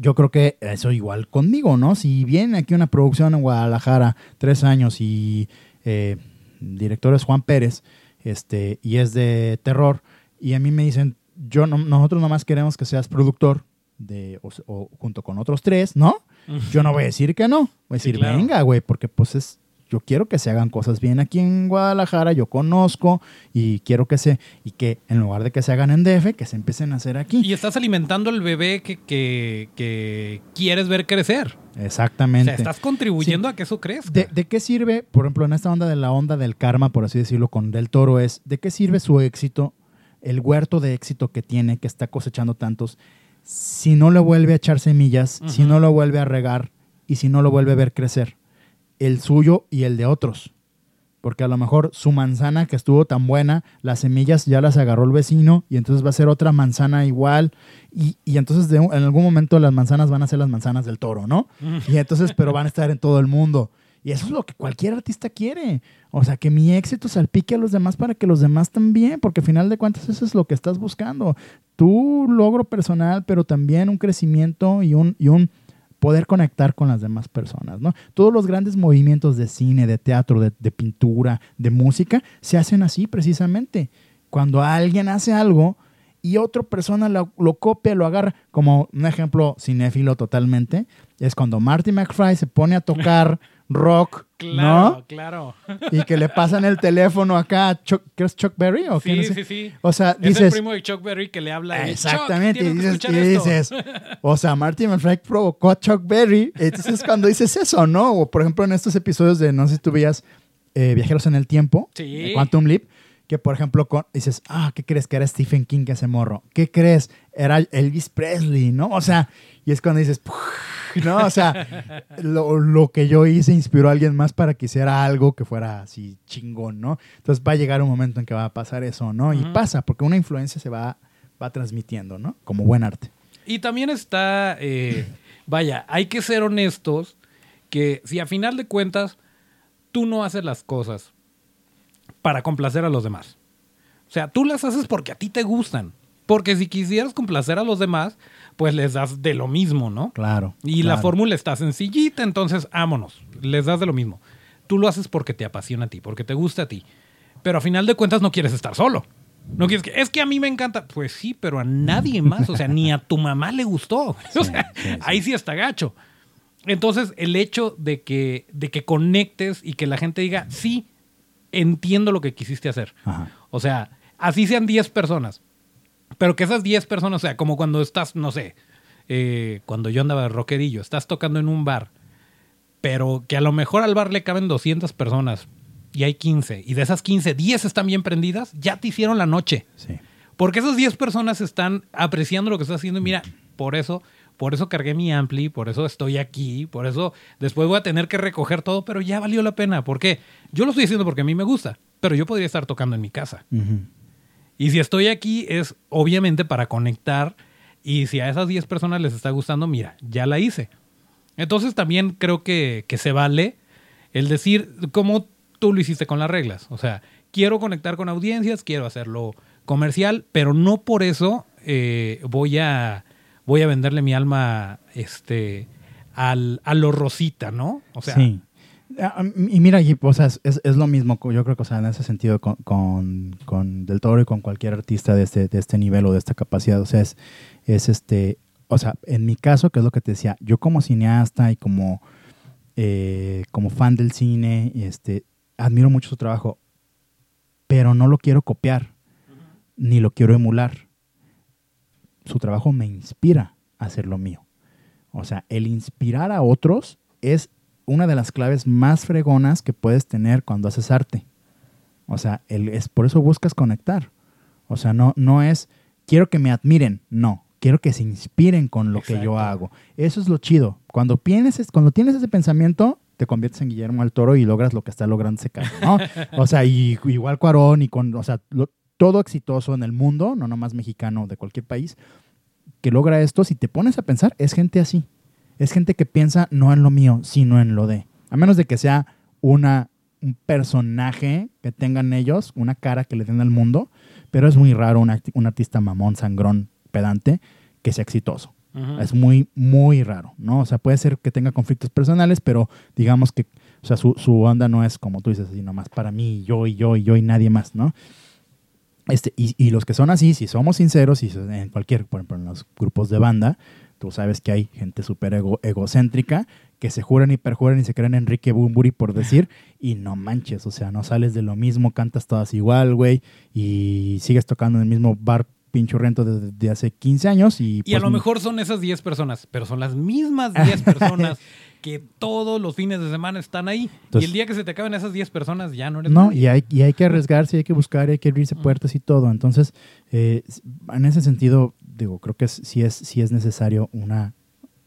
yo creo que eso igual conmigo, ¿no? Si viene aquí una producción en Guadalajara, tres años y eh, director es Juan Pérez, este, y es de terror, y a mí me dicen, yo no, nosotros nomás queremos que seas productor de, o, o junto con otros tres, ¿no? Yo no voy a decir que no, voy a Sí, decir, claro. venga, güey, porque pues es, yo quiero que se hagan cosas bien aquí en Guadalajara, yo conozco y quiero que se, y que en lugar de que se hagan en DF, que se empiecen a hacer aquí. Y estás alimentando al bebé que, que, que quieres ver crecer. O Exactamente. sea, estás contribuyendo a que eso crezca. ¿De, de qué sirve, por ejemplo, en esta onda de la onda del karma, por así decirlo, con Del Toro, es de qué sirve su éxito, el huerto de éxito que tiene, que está cosechando tantos, si no le vuelve a echar semillas, si no lo vuelve a regar y si no lo vuelve a ver crecer? El suyo y el de otros. Porque a lo mejor su manzana que estuvo tan buena, las semillas ya las agarró el vecino y entonces va a ser otra manzana igual. Y, y entonces de en algún momento las manzanas van a ser las manzanas del toro, ¿no? Y entonces, pero van a estar en todo el mundo. Y eso es lo que cualquier artista quiere. O sea, que mi éxito salpique a los demás para que los demás también, porque al final de cuentas eso es lo que estás buscando. Tu logro personal, pero también un crecimiento y un, y un poder conectar con las demás personas, ¿no? Todos los grandes movimientos de cine, de teatro, de, pintura, de música, se hacen así precisamente. Cuando alguien hace algo y otra persona lo, lo copia, lo agarra, como un ejemplo cinéfilo totalmente, es cuando Marty McFly se pone a tocar rock, Claro, ¿no? claro. Y que le pasan el teléfono acá a Chuck, ¿qué es Chuck Berry? ¿O Sí, sí, sí. O sea, es el dices, primo de Chuck Berry que le habla de Exactamente, Chuck, y dices, que y dices, o sea, Marty McFly provocó a Chuck Berry. Entonces, cuando dices eso, ¿no? O por ejemplo, en estos episodios de, no sé si tú veías eh, Viajeros en el Tiempo, Sí. Quantum Leap, que por ejemplo, con- dices, ah, ¿qué crees que era Stephen King ese morro? ¿Qué crees? Era Elvis Presley, ¿no? O sea, y es cuando dices, ¿no? O sea, lo, lo que yo hice inspiró a alguien más para que hiciera algo que fuera así chingón, ¿no? Entonces va a llegar un momento en que va a pasar eso, ¿no? Y pasa, porque una influencia se va, va transmitiendo, ¿no? Como buen arte. Y también está, eh, vaya, hay que ser honestos que si a final de cuentas tú no haces las cosas para complacer a los demás. O sea, tú las haces porque a ti te gustan. Porque si quisieras complacer a los demás, pues les das de lo mismo, ¿no? Claro. Y la fórmula está sencillita, entonces vámonos, les das de lo mismo. Tú lo haces porque te apasiona a ti, porque te gusta a ti. Pero a final de cuentas no quieres estar solo. No quieres que, es que a mí me encanta. Pues sí, pero a nadie más, o sea, ni a tu mamá le gustó. O sea, sí, sí. ahí sí está gacho. Entonces, el hecho de que, de que conectes y que la gente diga, sí, entiendo lo que quisiste hacer. Ajá. O sea, así sean 10 personas. Pero que esas 10 personas, o sea, como cuando estás, no sé, eh, cuando yo andaba de rockerillo, estás tocando en un bar, pero que a lo mejor al bar le caben 200 personas y hay 15, y de esas 15, 10 están bien prendidas, ya te hicieron la noche. Sí. Porque esas 10 personas están apreciando lo que estás haciendo y mira, por eso, por eso cargué mi ampli, por eso estoy aquí, por eso después voy a tener que recoger todo, pero ya valió la pena. ¿Por qué? Yo lo estoy haciendo porque a mí me gusta, pero yo podría estar tocando en mi casa. Y si estoy aquí es obviamente para conectar y si a esas 10 personas les está gustando, mira, ya la hice. Entonces también creo que, que se vale el decir como tú lo hiciste con las reglas. O sea, quiero conectar con audiencias, quiero hacerlo comercial, pero no por eso eh, voy, a, voy a venderle mi alma este, al, a lo rosita, ¿no? O sea, sí. Ah, Y mira, y, o sea, es, es lo mismo, yo creo que o sea, en ese sentido con, con, con Del Toro y con cualquier artista de este, de este nivel o de esta capacidad, o sea, es, es este, o sea, en mi caso, que es lo que te decía, yo como cineasta y como, eh, como fan del cine, este, admiro mucho su trabajo, pero no lo quiero copiar, ni lo quiero emular. Su trabajo me inspira a hacer lo mío. O sea, el inspirar a otros es una de las claves más fregonas que puedes tener cuando haces arte. O sea, el, es por eso buscas conectar. O sea, no, no es quiero que me admiren, no, quiero que se inspiren con lo que yo hago. Eso es lo chido. Cuando tienes, cuando tienes ese pensamiento, te conviertes en Guillermo del Toro y logras lo que está logrando ese ¿no? o sea, y, igual Cuarón y con, o sea, lo- todo exitoso en el mundo, no nomás mexicano de cualquier país, que logra esto, si te pones a pensar, es gente así. Es gente que piensa no en lo mío, sino en lo de. A menos de que sea una, un personaje que tengan ellos, una cara que le den al mundo, pero es muy raro un, un artista mamón, sangrón, pedante, que sea exitoso. Es muy, muy raro, ¿no? O sea, puede ser que tenga conflictos personales, pero digamos que, o sea, su, su onda no es como tú dices, así nomás para mí, yo y yo y yo y nadie más, ¿no? Este, y, y los que son así, si somos sinceros, y en cualquier, por ejemplo, en los grupos de banda, tú sabes que hay gente súper ego- egocéntrica que se juran y perjuran y se creen Enrique Bumburi por decir, y no manches, o sea, no sales de lo mismo, cantas todas igual, güey, y sigues tocando en el mismo bar pinchurrento desde de hace 15 años y... Y a pues, lo mejor son esas 10 personas, pero son las mismas 10 personas que todos los fines de semana están ahí. y el día que se te acaben esas 10 personas ya no eres No, nadie. y hay, y hay que arriesgarse, hay que buscar, hay que abrirse puertas y todo. Entonces, eh, en ese sentido, digo, creo que es- sí, es, sí es necesario una,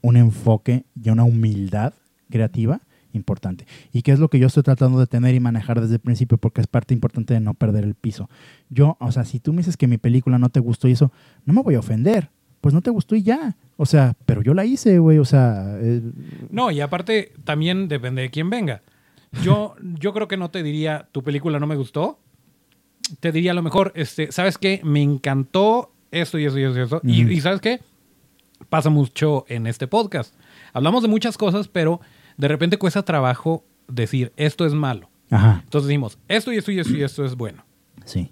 un enfoque y una humildad creativa importante. Y que es lo que yo estoy tratando de tener y manejar desde el principio, porque es parte importante de no perder el piso. Yo, o sea, si tú me dices que mi película no te gustó y eso, no me voy a ofender. Pues no te gustó y ya. O sea, pero yo la hice, güey. O sea, eh, No, y aparte también depende de quién venga. Yo, yo creo que no te diría, tu película no me gustó. Te diría a lo mejor, este, ¿sabes qué? Me encantó esto y eso y eso y eso. Y- ¿sabes qué? Pasa mucho en este podcast. Hablamos de muchas cosas, pero de repente cuesta trabajo decir, esto es malo. ajá, Entonces decimos, esto y esto y esto y esto es bueno. sí.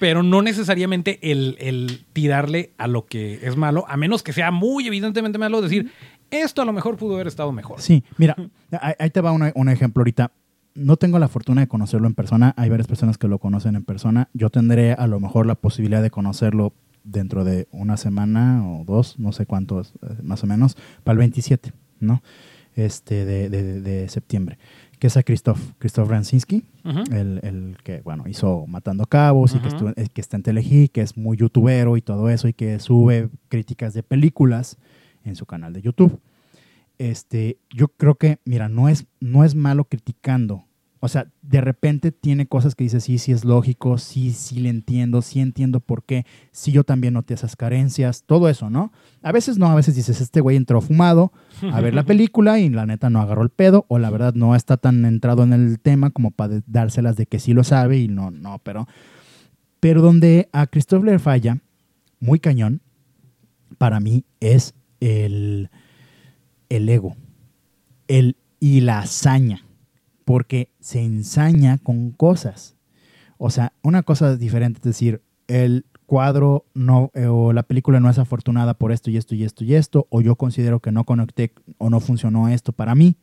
pero no necesariamente el, el tirarle a lo que es malo, a menos que sea muy evidentemente malo, decir, esto a lo mejor pudo haber estado mejor. Sí, mira, ahí, ahí te va una- un ejemplo ahorita. No tengo la fortuna de conocerlo en persona. Hay varias personas que lo conocen en persona. Yo tendré a lo mejor la posibilidad de conocerlo dentro de una semana o dos, no sé cuántos, eh, más o menos, para el 27, ¿no? Este, de, de- de septiembre. Que es a Christoph, Christoph Ransinski, Ujú. el, el que, bueno, hizo Matando Cabos y que, estuvo- que está en Telehit, que es muy youtubero y todo eso, y que sube críticas de películas en su canal de YouTube. este, yo creo que, mira, no es, no es malo criticando. O sea, de repente tiene cosas que dice, sí, sí es lógico, sí, sí le entiendo, sí entiendo por qué, sí yo también noté esas carencias, todo eso, ¿no? A veces no, a veces dices, este güey entró fumado a ver la película y la neta no agarró el pedo, o la verdad no está tan entrado en el tema como para dárselas de que sí lo sabe y no, no, pero... Pero donde a Christopher le falla, muy cañón, para mí es el, el ego el, y la hazaña porque se ensaña con cosas. O sea, una cosa diferente es decir, el cuadro no eh, o la película no es afortunada por esto y esto y esto y esto, o yo considero que no conecté o no funcionó esto para mí,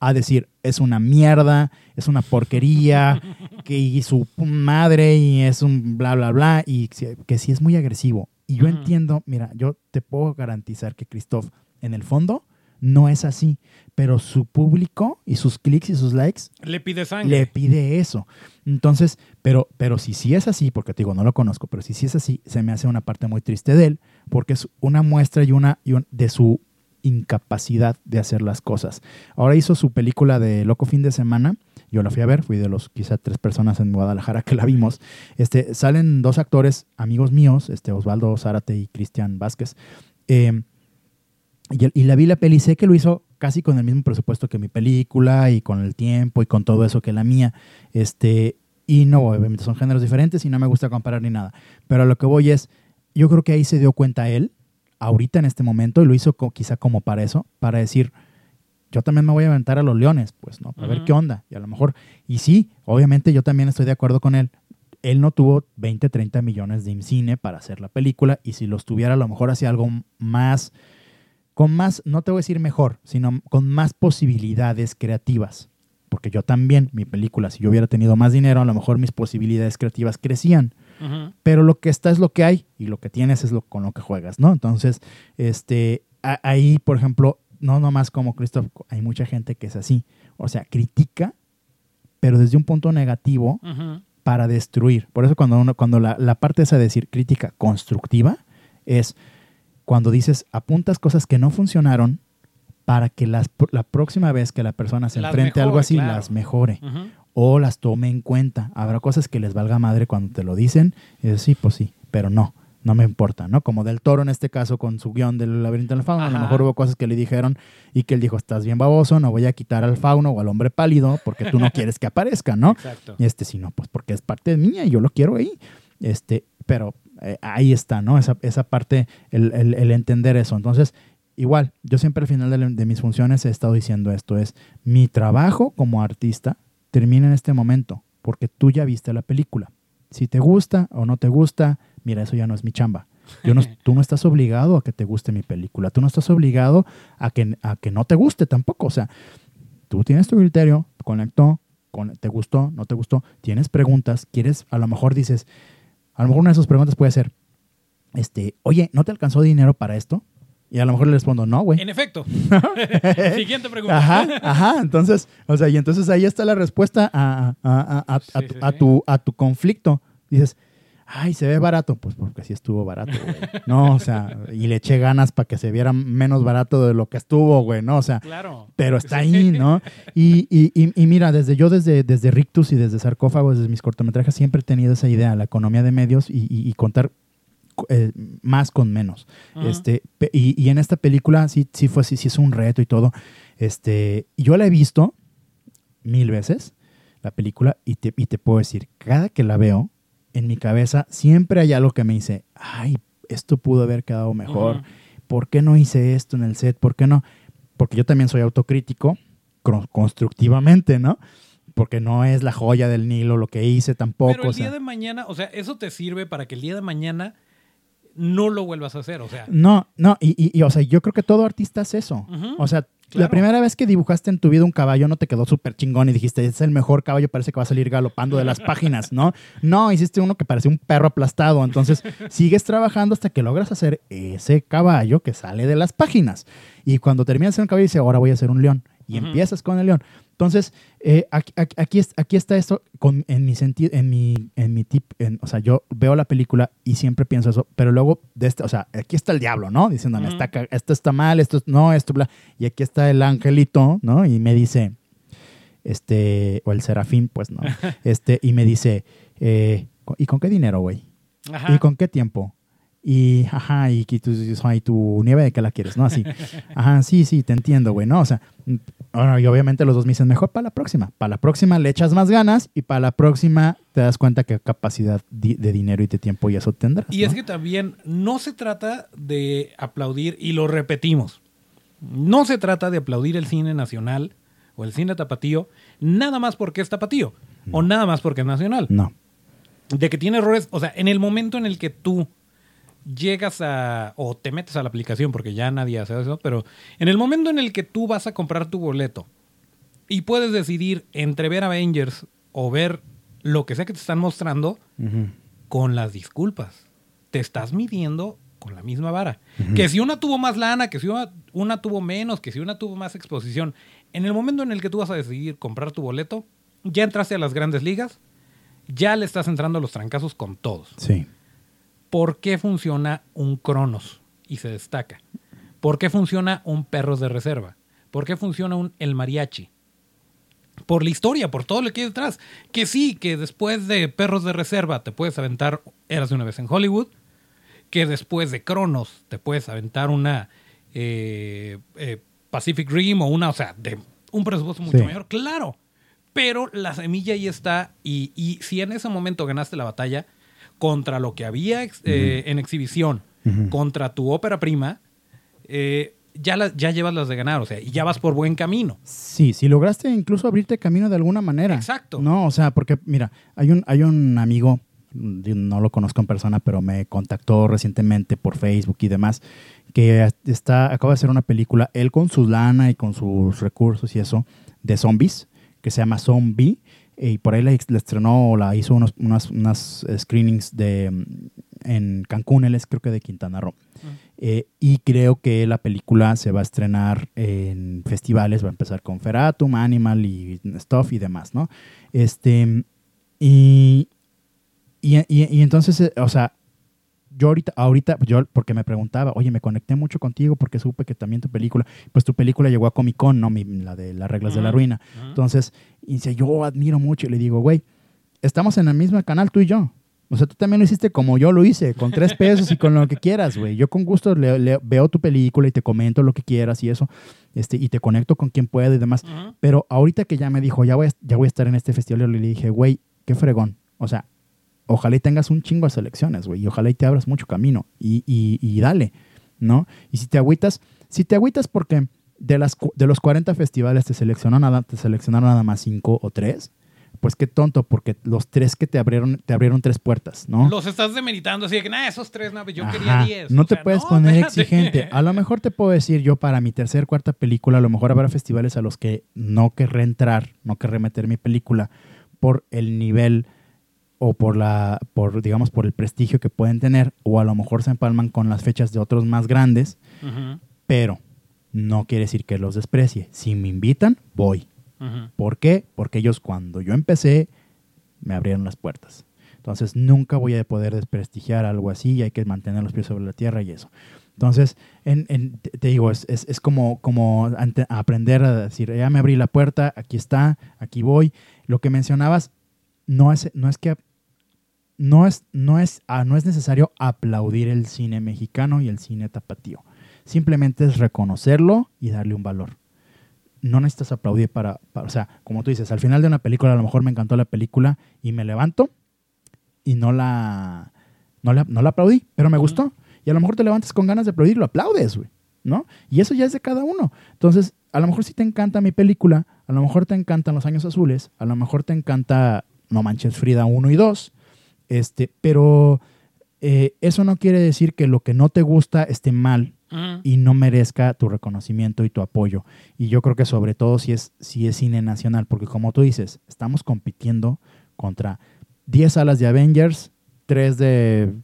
a decir, es una mierda, es una porquería, que y su madre y es un bla, bla, bla, y que sí es muy agresivo. Y yo entiendo, mira, yo te puedo garantizar que Christoph, en el fondo, no es así. Pero su público y sus clics y sus likes le pide sangre. Le pide eso. Entonces, pero, pero si sí es así, porque te digo, no lo conozco, pero si sí es así, se me hace una parte muy triste de él, porque es una muestra y una, de su incapacidad de hacer las cosas. Ahora hizo su película de Loco Fin de Semana. Yo la fui a ver, fui de los quizá tres personas en Guadalajara que la vimos. Este, salen dos actores, amigos míos, este, Osvaldo Zárate y Cristian Vázquez. Eh, y, la vi la peli, sé que lo hizo casi con el mismo presupuesto que mi película y con el tiempo y con todo eso que la mía. Este, y no, obviamente son géneros diferentes y no me gusta comparar ni nada. Pero a lo que voy es, yo creo que ahí se dio cuenta él, ahorita en este momento, y lo hizo quizá como para eso, para decir, yo también me voy a aventar a los leones, pues, ¿no? A ver qué onda. Y a lo mejor, y sí, obviamente yo también estoy de acuerdo con él. Él no tuvo 20, 30 millones de IMCINE para hacer la película, y si los tuviera, a lo mejor hacía algo más con más, no te voy a decir mejor, sino con más posibilidades creativas. Porque yo también, mi película, si yo hubiera tenido más dinero, a lo mejor mis posibilidades creativas crecían. Pero lo que está es lo que hay y lo que tienes es lo con lo que juegas, ¿no? Entonces, este, ahí, por ejemplo, no nomás como Christoph, hay mucha gente que es así. O sea, critica, pero desde un punto negativo para destruir. Por eso cuando, uno, cuando la, la parte esa de decir crítica constructiva es cuando dices, apuntas cosas que no funcionaron para que las, la próxima vez que la persona se enfrente a algo así, las mejore. O las tome en cuenta. Habrá cosas que les valga madre cuando te lo dicen. Y sí, pues sí, pero no, no me importa, ¿no? Como del toro en este caso con su guion del laberinto del fauno. A lo mejor hubo cosas que le dijeron y que él dijo, estás bien baboso, no voy a quitar al fauno o al hombre pálido porque tú no quieres que aparezca, ¿no? Exacto. Y este, sí, no, pues porque es parte de mía y yo lo quiero ahí. Este, pero eh, ahí está, ¿no? Esa, esa parte, el, el, entender eso. Entonces, igual, yo siempre al final de, de, mis funciones he estado diciendo esto, es mi trabajo como artista termina en este momento, porque tú ya viste la película. Si te gusta o no te gusta, mira, eso ya no es mi chamba. Yo no, tú no estás obligado a que te guste mi película, tú no estás obligado a que, a que no te guste tampoco. O sea, tú tienes tu criterio, conectó, con, te gustó, no te gustó, tienes preguntas, quieres, a lo mejor dices, a lo mejor una de sus preguntas puede ser, este, oye, ¿no te alcanzó dinero para esto? Y a lo mejor le respondo, no, güey. En efecto. Siguiente pregunta. Ajá, ajá. Entonces, o sea, y entonces ahí está la respuesta a, a, tu, a tu conflicto. Dices, ay, se ve barato. Pues porque sí estuvo barato, güey. No, o sea, y le eché ganas para que se viera menos barato de lo que estuvo, güey, ¿no? O sea, claro. pero está ahí, ¿no? Y, y, y, mira, desde yo, desde, desde Rictus y desde Sarcófagos, desde mis cortometrajes, siempre he tenido esa idea, la economía de medios y, contar eh, más con menos. este, y, en esta película sí, sí fue así, sí es un reto y todo. Este, yo la he visto mil veces, la película, y te, y te puedo decir, cada que la veo, en mi cabeza siempre hay algo que me dice, ay, esto pudo haber quedado mejor. ¿Por qué no hice esto en el set? ¿Por qué no? Porque yo también soy autocrítico constructivamente, ¿no? Porque no es la joya del Nilo lo que hice tampoco. Pero el día de mañana, o sea, eso te sirve para que el día de mañana no lo vuelvas a hacer, o sea. No, no, y, y, o sea, yo creo que todo artista es eso. O sea, la primera vez que dibujaste en tu vida un caballo no te quedó súper chingón y dijiste, es el mejor caballo, parece que va a salir galopando de las páginas, ¿no? No, hiciste uno que parece un perro aplastado. Entonces, sigues trabajando hasta que logras hacer ese caballo que sale de las páginas. Y cuando terminas de hacer un caballo, dices, ahora voy a hacer un león. Y empiezas con el león. Entonces, eh, aquí, aquí- aquí es- aquí está esto con, en mi sentido, en mi, en mi tip, en- o sea, yo veo la película y siempre pienso eso, pero luego de este, o sea, aquí está el diablo, ¿no? Diciéndome, Ujú. está, ca- esto está mal, esto es- no, esto bla, y aquí está el angelito, ¿no? Y me dice, este, o el serafín, pues, ¿no? Este, y me dice, eh, ¿y con qué dinero, güey? ¿Y con qué tiempo? Y, ajá, y, y tu, y tu nieve de qué la quieres, ¿no? Así. Ajá, sí, sí, te entiendo, güey, ¿no? O sea, bueno, y obviamente los dos me dicen, mejor para la próxima. Para la próxima le echas más ganas y para la próxima te das cuenta que capacidad di- de dinero y de tiempo y eso tendrás. Y es que también no se trata de aplaudir, y lo repetimos, no se trata de aplaudir el cine nacional o el cine tapatío, nada más porque es tapatío, o nada más porque es nacional. No. De que tiene errores, o sea, en el momento en el que tú llegas a, o te metes a la aplicación, porque ya nadie hace eso, pero en el momento en el que tú vas a comprar tu boleto y puedes decidir entre ver Avengers o ver lo que sea que te están mostrando, con las disculpas. Te estás midiendo con la misma vara. Que si una tuvo más lana, que si una, una tuvo menos, que si una tuvo más exposición. En el momento en el que tú vas a decidir comprar tu boleto, ya entraste a las grandes ligas, ya le estás entrando a los trancazos con todos. Sí. ¿Por qué funciona un Cronos y se destaca? ¿Por qué funciona un Perros de Reserva? ¿Por qué funciona un El Mariachi? Por la historia, por todo lo que hay detrás. Que sí, que después de Perros de Reserva te puedes aventar Eras de una vez en Hollywood. Que después de Cronos te puedes aventar una eh, eh, Pacific Rim o una, o sea, de un presupuesto mucho Sí. mayor. Claro. Pero la semilla ahí está. Y, y si en ese momento ganaste la batalla contra lo que había ex- eh, en exhibición, contra tu ópera prima, eh, ya, la- ya llevas las de ganar. O sea, y ya vas por buen camino. Sí, si lograste incluso abrirte camino de alguna manera. Exacto. No, o sea, porque mira, hay un, hay un amigo, no lo conozco en persona, pero me contactó recientemente por Facebook y demás, que está, acaba de hacer una película, él con su lana y con sus recursos y eso, de zombies, que se llama Zombie, y por ahí la, estrenó, o la hizo unos, unas, unas screenings de, mm, en Cancún, él es creo que de Quintana Roo. Eh, y creo que la película se va a estrenar en festivales, va a empezar con Feratum, Animal y Stuff y demás, ¿no? Este, y, y, y- y entonces, eh, o sea, yo ahorita, ahorita, yo porque me preguntaba, oye, me conecté mucho contigo porque supe que también tu película, pues tu película llegó a Comic Con, ¿no? Mi- la de las reglas de la ruina. Entonces, y dice, yo admiro mucho y le digo, güey, estamos en el mismo canal tú y yo. O sea, tú también lo hiciste como yo lo hice, con tres pesos y con lo que quieras, güey. Yo con gusto le- le- veo tu película y te comento lo que quieras y eso, este, y te conecto con quien pueda y demás. Pero ahorita que ya me dijo, ya voy a, ya voy a estar en este festival, yo le dije, güey, qué fregón. O sea, ojalá y tengas un chingo de selecciones, güey, y ojalá y te abras mucho camino y, y- y dale, ¿no? Y si te agüitas, si te agüitas porque de, las, de los 40 festivales te seleccionaron, nada, te seleccionaron nada más 5 o 3, pues qué tonto, porque los tres que te abrieron, te abrieron tres puertas, ¿no? Los estás demeritando así de que, nah, esos tres, no, yo Ajá, quería 10. No O te sea, puedes no, poner espérate. exigente. A lo mejor te puedo decir yo para mi tercer, cuarta película, a lo mejor habrá festivales a los que no querré entrar, no querré meter mi película por el nivel o por la, por, digamos, por el prestigio que pueden tener, o a lo mejor se empalman con las fechas de otros más grandes, pero no quiere decir que los desprecie. Si me invitan, voy. ¿Por qué? Porque ellos cuando yo empecé me abrieron las puertas. Entonces nunca voy a poder desprestigiar algo así y hay que mantener los pies sobre la tierra y eso. Entonces, en, en- te, te digo, es, es- es como, como ante- aprender a decir, ya me abrí la puerta, aquí está, aquí voy. Lo que mencionabas, no es, no es que no es, no, es, ah, no es necesario aplaudir el cine mexicano y el cine tapatío. Simplemente es reconocerlo y darle un valor no necesitas aplaudir para, para- o sea, como tú dices, al final de una película a lo mejor me encantó la película y me levanto y no la, no la, no la aplaudí, pero me gustó. Y a lo mejor te levantas con ganas de aplaudir y lo aplaudes, güey, ¿no? Y eso ya es de cada uno. Entonces, a lo mejor si te encanta mi película, a lo mejor te encantan Los Años Azules, a lo mejor te encanta No Manches Frida 1 y 2, este, pero eh, eso no quiere decir que lo que no te gusta esté mal y no merezca tu reconocimiento y tu apoyo. Y yo creo que sobre todo si es, si es cine nacional, porque como tú dices, estamos compitiendo contra 10 salas de Avengers, 3 de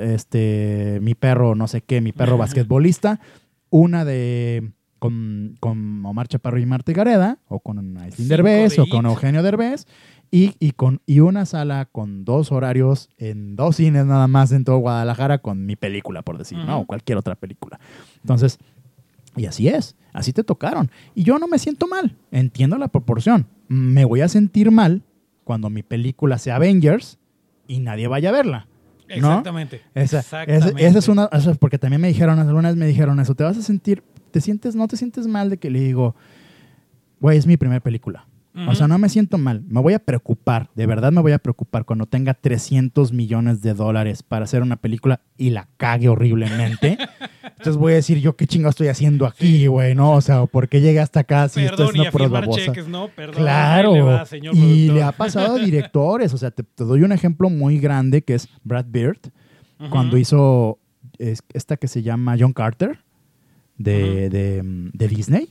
este mi perro no sé qué, mi perro basquetbolista, una de con, con Omar Chaparro y Marta Gareda, o con Aislinn Derbez, de o con. Eugenio Derbez, y, y, con, y una sala con dos horarios en dos cines nada más en todo Guadalajara con mi película, por decir, ¿no? O cualquier otra película. Entonces, y así es, así te tocaron. Y yo no me siento mal, entiendo la proporción. Me voy a sentir mal cuando mi película sea Avengers y nadie vaya a verla. ¿no? Exactamente. Esa, Exactamente. esa- esa es una, o sea, porque también me dijeron, algunas me dijeron eso, te vas a sentir, te sientes, no te sientes mal de que le digo, güey, es mi primera película. O sea, no me siento mal, me voy a preocupar, de verdad me voy a preocupar cuando tenga 300 millones de dólares para hacer una película y la cague horriblemente. Entonces voy a decir, yo qué chingo estoy haciendo aquí, güey, ¿no? O sea, ¿por qué llegué hasta acá si Perdón, y haciendo a puras firmar babosas? cheques, ¿no? Perdón. Claro, le va, señor y le ha pasado a directores, o sea, te, te doy un ejemplo muy grande que es Brad Bird, Ujú. cuando hizo es- esta que se llama John Carter de, de, de Disney,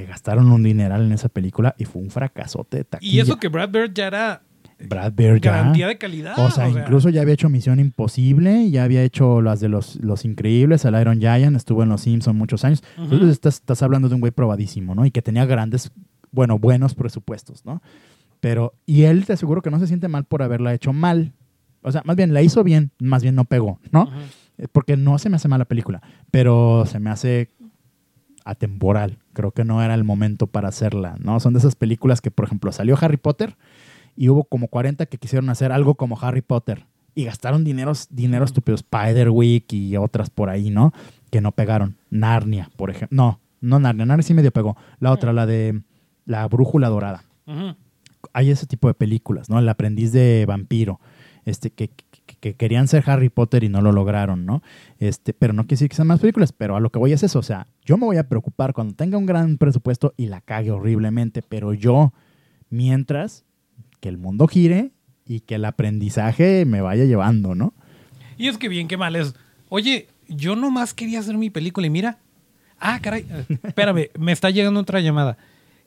que gastaron un dineral en esa película y fue un fracasote de taquilla. Y eso que Brad Bird ya era Brad Bird ya- garantía de calidad. o sea, incluso ya había hecho Misión Imposible, ya había hecho las de los, los Increíbles, el Iron Giant, estuvo en Los Simpson muchos años. Entonces estás, estás hablando de un güey probadísimo, ¿no? Y que tenía grandes, bueno, buenos presupuestos, ¿no? Pero, y él te aseguro que no se siente mal por haberla hecho mal. O sea, más bien la hizo bien, más bien no pegó, ¿no? Eh, Porque no se me hace mala película, pero se me hace atemporal. Creo que no era el momento para hacerla, ¿no? Son de esas películas que, por ejemplo, salió Harry Potter y hubo como 40 que quisieron hacer algo como Harry Potter y gastaron dineros, dinero estúpido, Spider-Week y otras por ahí, ¿no? Que no pegaron. Narnia, por ejemplo. No, no Narnia, Narnia sí medio pegó. La otra, la de La Brújula Dorada hay ese tipo de películas, ¿no? El aprendiz de vampiro, este, que, que- que querían ser Harry Potter y no lo lograron, ¿no? Este, pero no decir que sean más películas, pero a lo que voy es eso, o sea, yo me voy a preocupar cuando tenga un gran presupuesto y la cague horriblemente, pero yo, mientras que el mundo gire y que el aprendizaje me vaya llevando, ¿no? Y es que bien, qué mal es. Oye, yo nomás quería hacer mi película y mira. Ah, caray. Espérame, me está llegando otra llamada.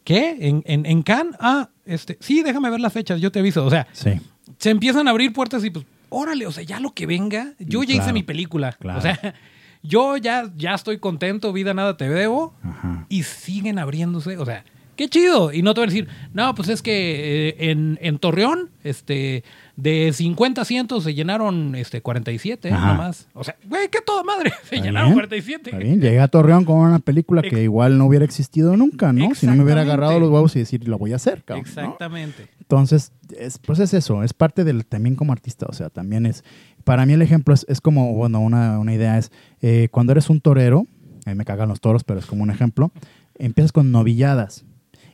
¿Qué? ¿En, en, en Cannes? Ah, este. Sí, déjame ver las fechas, yo te aviso. O sea, Sí. se empiezan a abrir puertas y pues, órale, o sea, ya lo que venga. Yo ya hice mi película. claro. O sea, yo ya, ya estoy contento, vida nada te debo. Ajá. Y siguen abriéndose. O sea, qué chido. Y no te van a decir, no, pues es que eh, en, en Torreón, este, de 50 asientos se llenaron este, 47 Ajá. nomás. O sea, güey, qué toda madre. Se Está llenaron bien, 47. Está bien, llegué a Torreón con una película que igual no hubiera existido nunca, ¿no? Si no me hubiera Exactamente. agarrado los huevos y decir, lo voy a hacer, cabrón. ¿no? Entonces, es, pues es eso, es parte del también como artista, o sea, también es, para mí el ejemplo es, es como, bueno, una, una idea es, eh, cuando eres un torero, a mí me cagan los toros, pero es como un ejemplo, empiezas con novilladas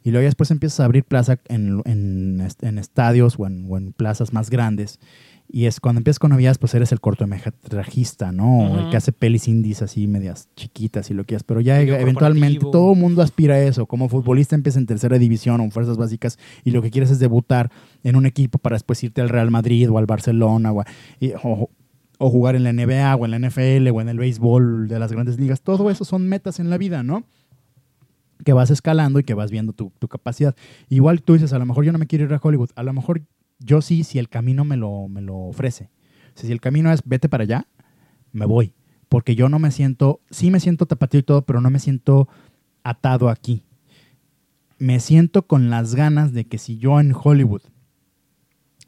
y luego después empiezas a abrir plaza en, en, en estadios o en, o en plazas más grandes. Y es cuando empiezas con novilladas, pues eres el cortometrajista, ¿no? El que hace pelis indies así medias chiquitas y lo que es. Pero ya Video eventualmente todo el mundo aspira a eso. Como futbolista empieza en tercera división o en fuerzas básicas y lo que quieres es debutar en un equipo para después irte al Real Madrid o al Barcelona o, a- y- o- o jugar en la NBA o en la NFL o en el béisbol de las grandes ligas. Todo eso son metas en la vida, ¿no? Que vas escalando y que vas viendo tu, tu capacidad. Igual tú dices, a lo mejor yo no me quiero ir a Hollywood. A lo mejor yo sí, si el camino me lo, me lo ofrece. Si el camino es vete para allá, me voy. Porque yo no me siento, sí me siento tapatío y todo, pero no me siento atado aquí. Me siento con las ganas de que si yo en Hollywood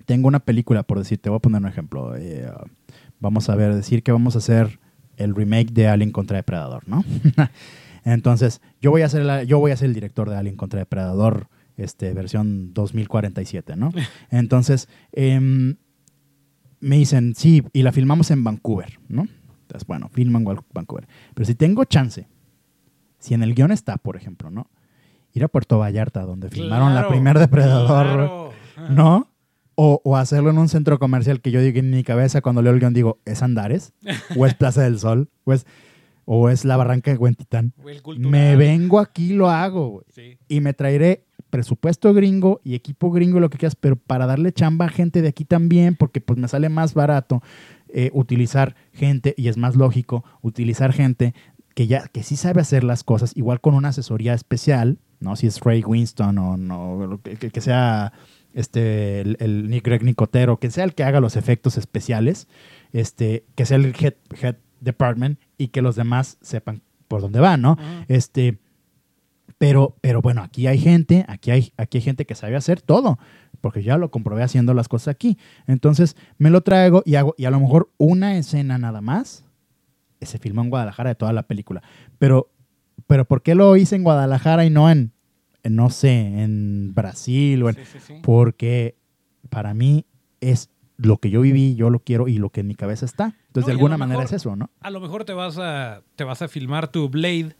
tengo una película, por decir, te voy a poner un ejemplo. eh, vamos a ver, decir que vamos a hacer el remake de Alien contra Depredador, ¿no? Entonces, yo voy a ser la- yo voy a ser el director de Alien contra Depredador, este, versión 2047, ¿no? Entonces, em, me dicen, sí, y la filmamos en Vancouver, ¿no? Entonces, bueno, filman Vancouver. Pero si tengo chance, si en el guion está, por ejemplo, ¿no? Ir a Puerto Vallarta, donde filmaron la primer Depredador, claro. ¿no? O, o hacerlo en un centro comercial que yo digo en mi cabeza cuando leo el guion digo, ¿es Andares? ¿O es Plaza del Sol? ¿O es, o es la Barranca de Huentitán? Me vengo aquí y lo hago, güey. Sí. Y me traeré presupuesto gringo y equipo gringo, lo que quieras, pero para darle chamba a gente de aquí también, porque pues me sale más barato eh, utilizar gente, y es más lógico, utilizar gente que ya, que sí sabe hacer las cosas, igual con una asesoría especial, ¿no? Si es Ray Winston o no, que, que- sea este, el, el Nick Greg Nicotero, que sea el que haga los efectos especiales, este, que sea el head, head department y que los demás sepan por dónde van, ¿no? Este, Pero, pero bueno, aquí hay gente, aquí hay, aquí hay gente que sabe hacer todo, porque ya lo comprobé haciendo las cosas aquí. Entonces me lo traigo y hago, y a lo mejor una escena nada más se filmó en Guadalajara de toda la película. Pero, pero ¿por qué lo hice en Guadalajara y no en, en, no sé, en Brasil? O en, Sí, sí, sí. Porque para mí es lo que yo viví, yo lo quiero y lo que en mi cabeza está. Entonces, No, de alguna manera mejor- es eso, ¿no? A lo mejor te vas a, te vas a filmar tu Blade,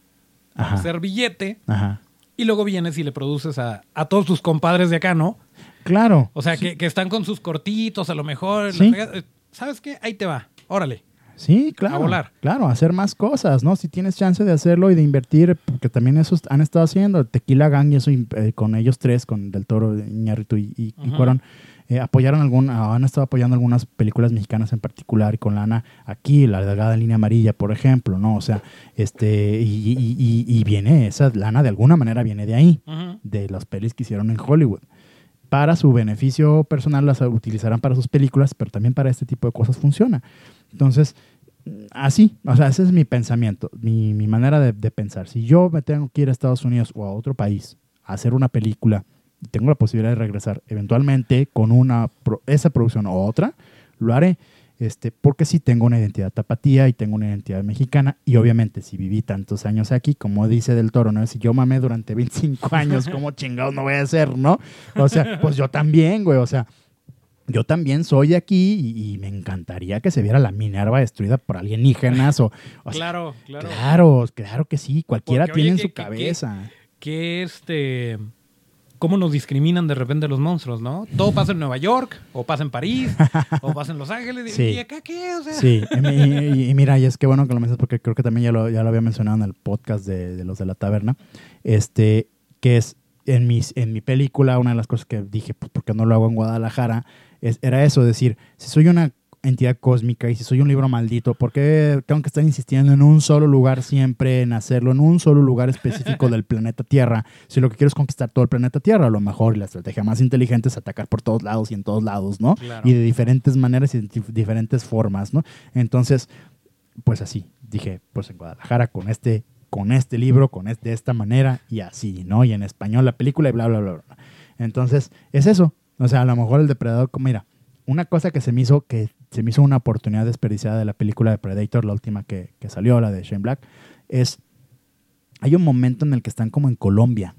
Ajá. hacer billete, Ajá. y luego vienes y le produces a, a todos tus compadres de acá, ¿no? Claro. O sea, que, que están con sus cortitos, a lo mejor. la Sí. fregada. ¿Sabes qué? Ahí te va. Órale. Sí, claro. A volar. Claro, hacer más cosas, ¿no? Si tienes chance de hacerlo y de invertir, porque también eso han estado haciendo. Tequila Gang y eso, eh, con ellos tres, con Del Toro, Iñárritu y, y, y. Cuarón, eh, apoyaron algún, han estado apoyando algunas películas mexicanas en particular y con lana aquí, La Delgada Línea Amarilla, por ejemplo, ¿no? O sea, este, y, y- y- y viene, esa lana de alguna manera viene de ahí, de las pelis que hicieron en Hollywood. Para su beneficio personal las utilizarán para sus películas, pero también para este tipo de cosas funciona. Entonces, así, o sea, ese es mi pensamiento, mi, mi manera de, de pensar. Si yo me tengo que ir a Estados Unidos o a otro país a hacer una película tengo la posibilidad de regresar eventualmente con una pro- esa producción o otra, lo haré. Este, porque sí tengo una identidad tapatía y tengo una identidad mexicana y obviamente si viví tantos años aquí, como dice Del Toro, ¿no? Si yo mamé durante 25 años, ¿cómo chingados no voy a hacer, no? O sea, pues yo también, güey, o sea, yo también soy aquí y, y me encantaría que se viera la Minerva destruida por alienígenas o, o sea, Claro, claro. claro, claro que sí, cualquiera Porque, oye, tiene en que- su que- que- cabeza. Que este. ¿Cómo nos discriminan de repente los monstruos, no? Todo pasa en Nueva York, o pasa en París, o pasa en Los Ángeles. Sí. ¿Y acá qué? O sea, Sí, y, y- y mira, y es que bueno que lo mencionas porque creo que también ya lo, ya lo había mencionado en el podcast de, de los de la taberna, este, que es en, mis, en mi película, una de las cosas que dije, pues, ¿por qué no lo hago en Guadalajara? Es, era eso, decir, si soy una entidad cósmica y si soy un libro maldito, ¿por qué tengo que estar insistiendo en un solo lugar siempre, en hacerlo, en un solo lugar específico del planeta Tierra? Si lo que quiero es conquistar todo el planeta Tierra, a lo mejor la estrategia más inteligente es atacar por todos lados y en todos lados, ¿no? Claro. Y de diferentes maneras y de dif- diferentes formas, ¿no? Entonces, pues así, dije, pues en Guadalajara con este, con este libro, con este, de esta manera y así, ¿no? Y en español la película y bla, bla, bla, bla. Entonces, es eso. O sea, a lo mejor el depredador, como- mira, una cosa que se me hizo, que se me hizo una oportunidad desperdiciada de la película de Predator, la última que, que salió, la de Shane Black, es, hay un momento en el que están como en Colombia.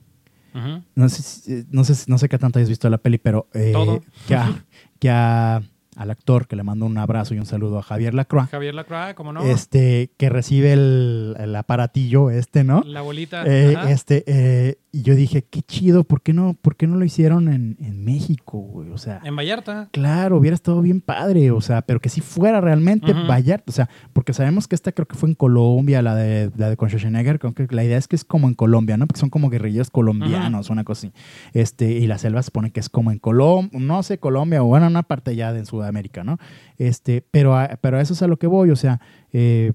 No sé, si- no sé, no sé qué tanto hayas visto la peli, pero eh, Todo. que, a- que a- al actor que le mando un abrazo y un saludo a Javier Lacroix, Javier Lacroix, ¿cómo no? este, que recibe el, el aparatillo este, ¿no? La bolita. Eh, este, eh, y yo dije, qué chido, ¿por qué no, por qué no lo hicieron en, en México, güey? O sea, En Vallarta. claro, hubiera estado bien padre, o sea, pero que si fuera realmente Ujú. Vallarta, o sea, porque sabemos que esta creo que fue en Colombia, la de, la de con Schwarzenegger, creo que la idea es que es como en Colombia, ¿no? Porque son como guerrilleros colombianos, una cosa así. Este, y la selva se supone que es como en Colombia, no sé, Colombia, o bueno, una parte ya de Sudamérica, ¿no? Este, pero a, pero a eso es a lo que voy, o sea, eh,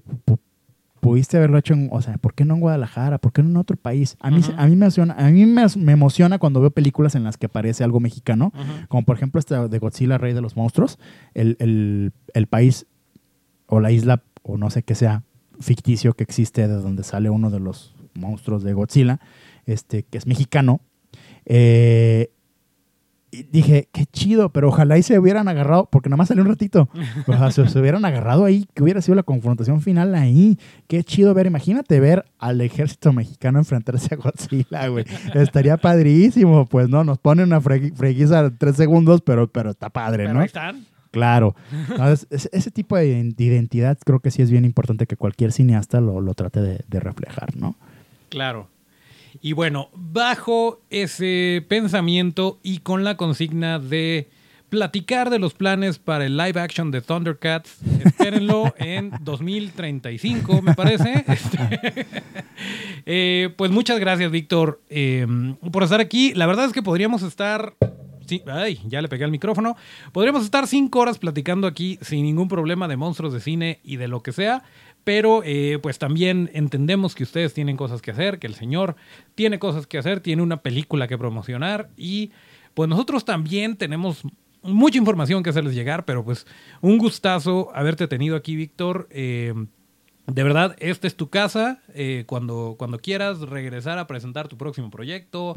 pudiste haberlo hecho en, o sea, ¿por qué no en Guadalajara? ¿Por qué no en otro país? A mí, a mí, me, emociona, a mí me, me emociona cuando veo películas en las que aparece algo mexicano, como por ejemplo esta de Godzilla, Rey de los Monstruos, el, el- el país o la isla, o no sé qué sea, ficticio que existe de donde sale uno de los monstruos de Godzilla, este, que es mexicano. Eh, y dije, qué chido, pero ojalá y se hubieran agarrado, porque nada más salió un ratito, o sea, se, se hubieran agarrado ahí, que hubiera sido la confrontación final ahí. Qué chido ver, imagínate ver al ejército mexicano enfrentarse a Godzilla, güey. Estaría padrísimo, pues, ¿no? Nos ponen una fregui- freguiza tres segundos, pero, pero está padre, Pero ¿no? ahí están. Claro. Entonces, ese, tipo de ident- de identidad creo que sí es bien importante que cualquier cineasta lo, lo trate de, de reflejar, ¿no? Claro. Y bueno, bajo ese pensamiento y con la consigna de platicar de los planes para el live action de Thundercats, espérenlo en 2035, me parece. Este, eh, pues muchas gracias, Víctor, eh, por estar aquí. La verdad es que podríamos estar... sí, ay, ya le pegué al micrófono. Podríamos estar cinco horas platicando aquí sin ningún problema de monstruos de cine y de lo que sea. Pero eh, pues también entendemos que ustedes tienen cosas que hacer, que el señor tiene cosas que hacer, tiene una película que promocionar y pues nosotros también tenemos mucha información que hacerles llegar, pero pues un gustazo haberte tenido aquí, Víctor. Eh, de verdad, esta es tu casa. eh, cuando, cuando quieras regresar a presentar tu próximo proyecto,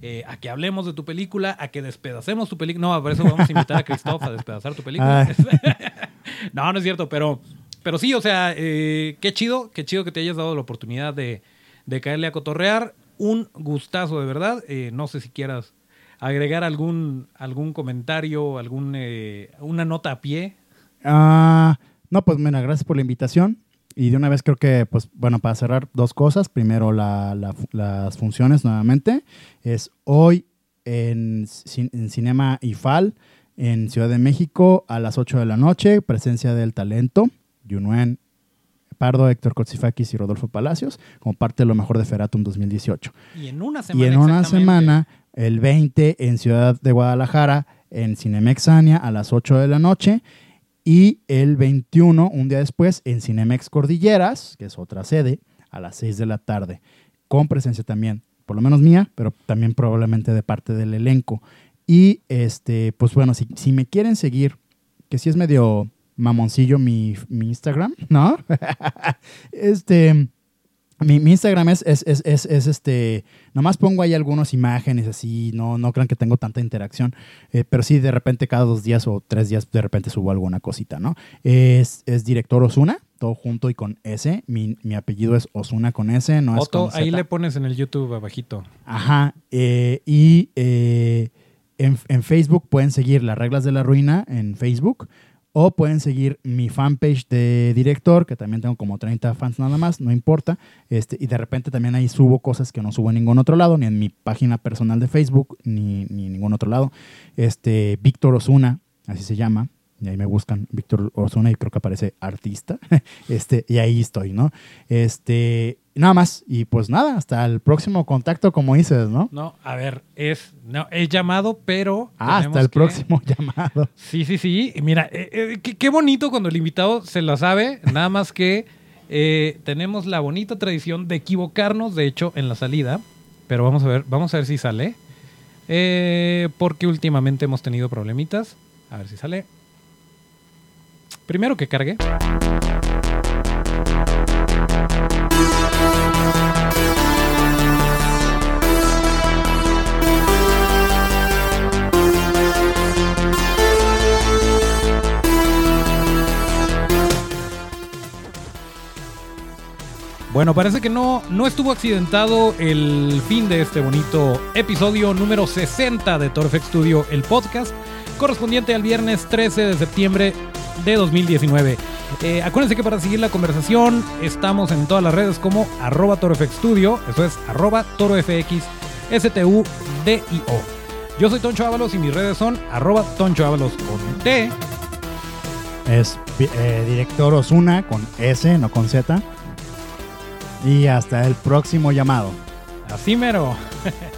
eh, a que hablemos de tu película, a que despedacemos tu película. No, por eso vamos a invitar a Christoph a despedazar tu película. No, no es cierto, pero, pero sí, o sea, eh, qué chido, qué chido que te hayas dado la oportunidad de, caerle a cotorrear. Un gustazo, de verdad. Eh, no sé si quieras agregar algún, algún comentario, algún, eh, una nota a pie. Ah, no, pues mira, gracias por la invitación. Y de una vez creo que, pues bueno, para cerrar dos cosas. Primero, la- la las funciones nuevamente. Es hoy en, en Cinema IFAL, en Ciudad de México, a las 8 de la noche. Presencia del talento. Yunuen Pardo, Héctor Kotsifakis y Rodolfo Palacios, como parte de lo mejor de Feratum 2018. Y en una semana. Y en una semana, el 20 en Ciudad de Guadalajara, en Cinemex Ania a las 8 de la noche. Y el 21, un día después, en Cinemex Cordilleras, que es otra sede, a las 6 de la tarde. Con presencia también, por lo menos mía, pero también probablemente de parte del elenco. Y este, pues bueno, si, si me quieren seguir, que sí es medio mamoncillo mi, mi Instagram, ¿no? este. Mi, mi Instagram es, es, es, es, es, este. Nomás pongo ahí algunas imágenes así. No, no crean que tengo tanta interacción. eh, pero sí, de repente, cada dos días o tres días, de repente subo alguna cosita, ¿no? Es, es director Osuna, todo junto y con S. Mi, mi apellido es Osuna con S, no es Otto, con ahí le pones en el YouTube abajito. Ajá. eh, y eh, en, en Facebook pueden seguir Las Reglas de la Ruina en Facebook. O pueden seguir mi fanpage de director, que también tengo como 30 fans nada más, no importa. Este, y de repente también ahí subo cosas que no subo en ningún otro lado, ni en mi página personal de Facebook, ni, ni en ningún otro lado. Este, Víctor Osuna, así se llama. Y ahí me buscan Víctor Osuna y creo que aparece artista. Este, y ahí estoy, ¿no? Este, nada más. Y pues nada, hasta el próximo contacto, como dices, ¿no? No, a ver, es, no, es llamado, pero. Ah, hasta el que- próximo llamado. Sí, sí, sí. Mira, eh, eh, qué, qué bonito cuando el invitado se la sabe, nada más que eh, tenemos la bonita tradición de equivocarnos, de hecho, en la salida. Pero vamos a ver, vamos a ver si sale. Eh, porque últimamente hemos tenido problemitas. A ver si sale. Primero que cargue. Bueno, parece que no, no estuvo accidentado el fin de este bonito episodio número 60 de Torfex Studio, el podcast, correspondiente al viernes 13 de septiembre de 2019. Eh, acuérdense que para seguir la conversación estamos en todas las redes como arroba ToroFX Studio, eso es arroba ToroFX S-T-U-D-I-O. Yo soy Toncho Ábalos y mis redes son arroba Toncho Ábalos con T. Es eh, director Osuna con S, no con Z. Y hasta el próximo llamado. Así mero.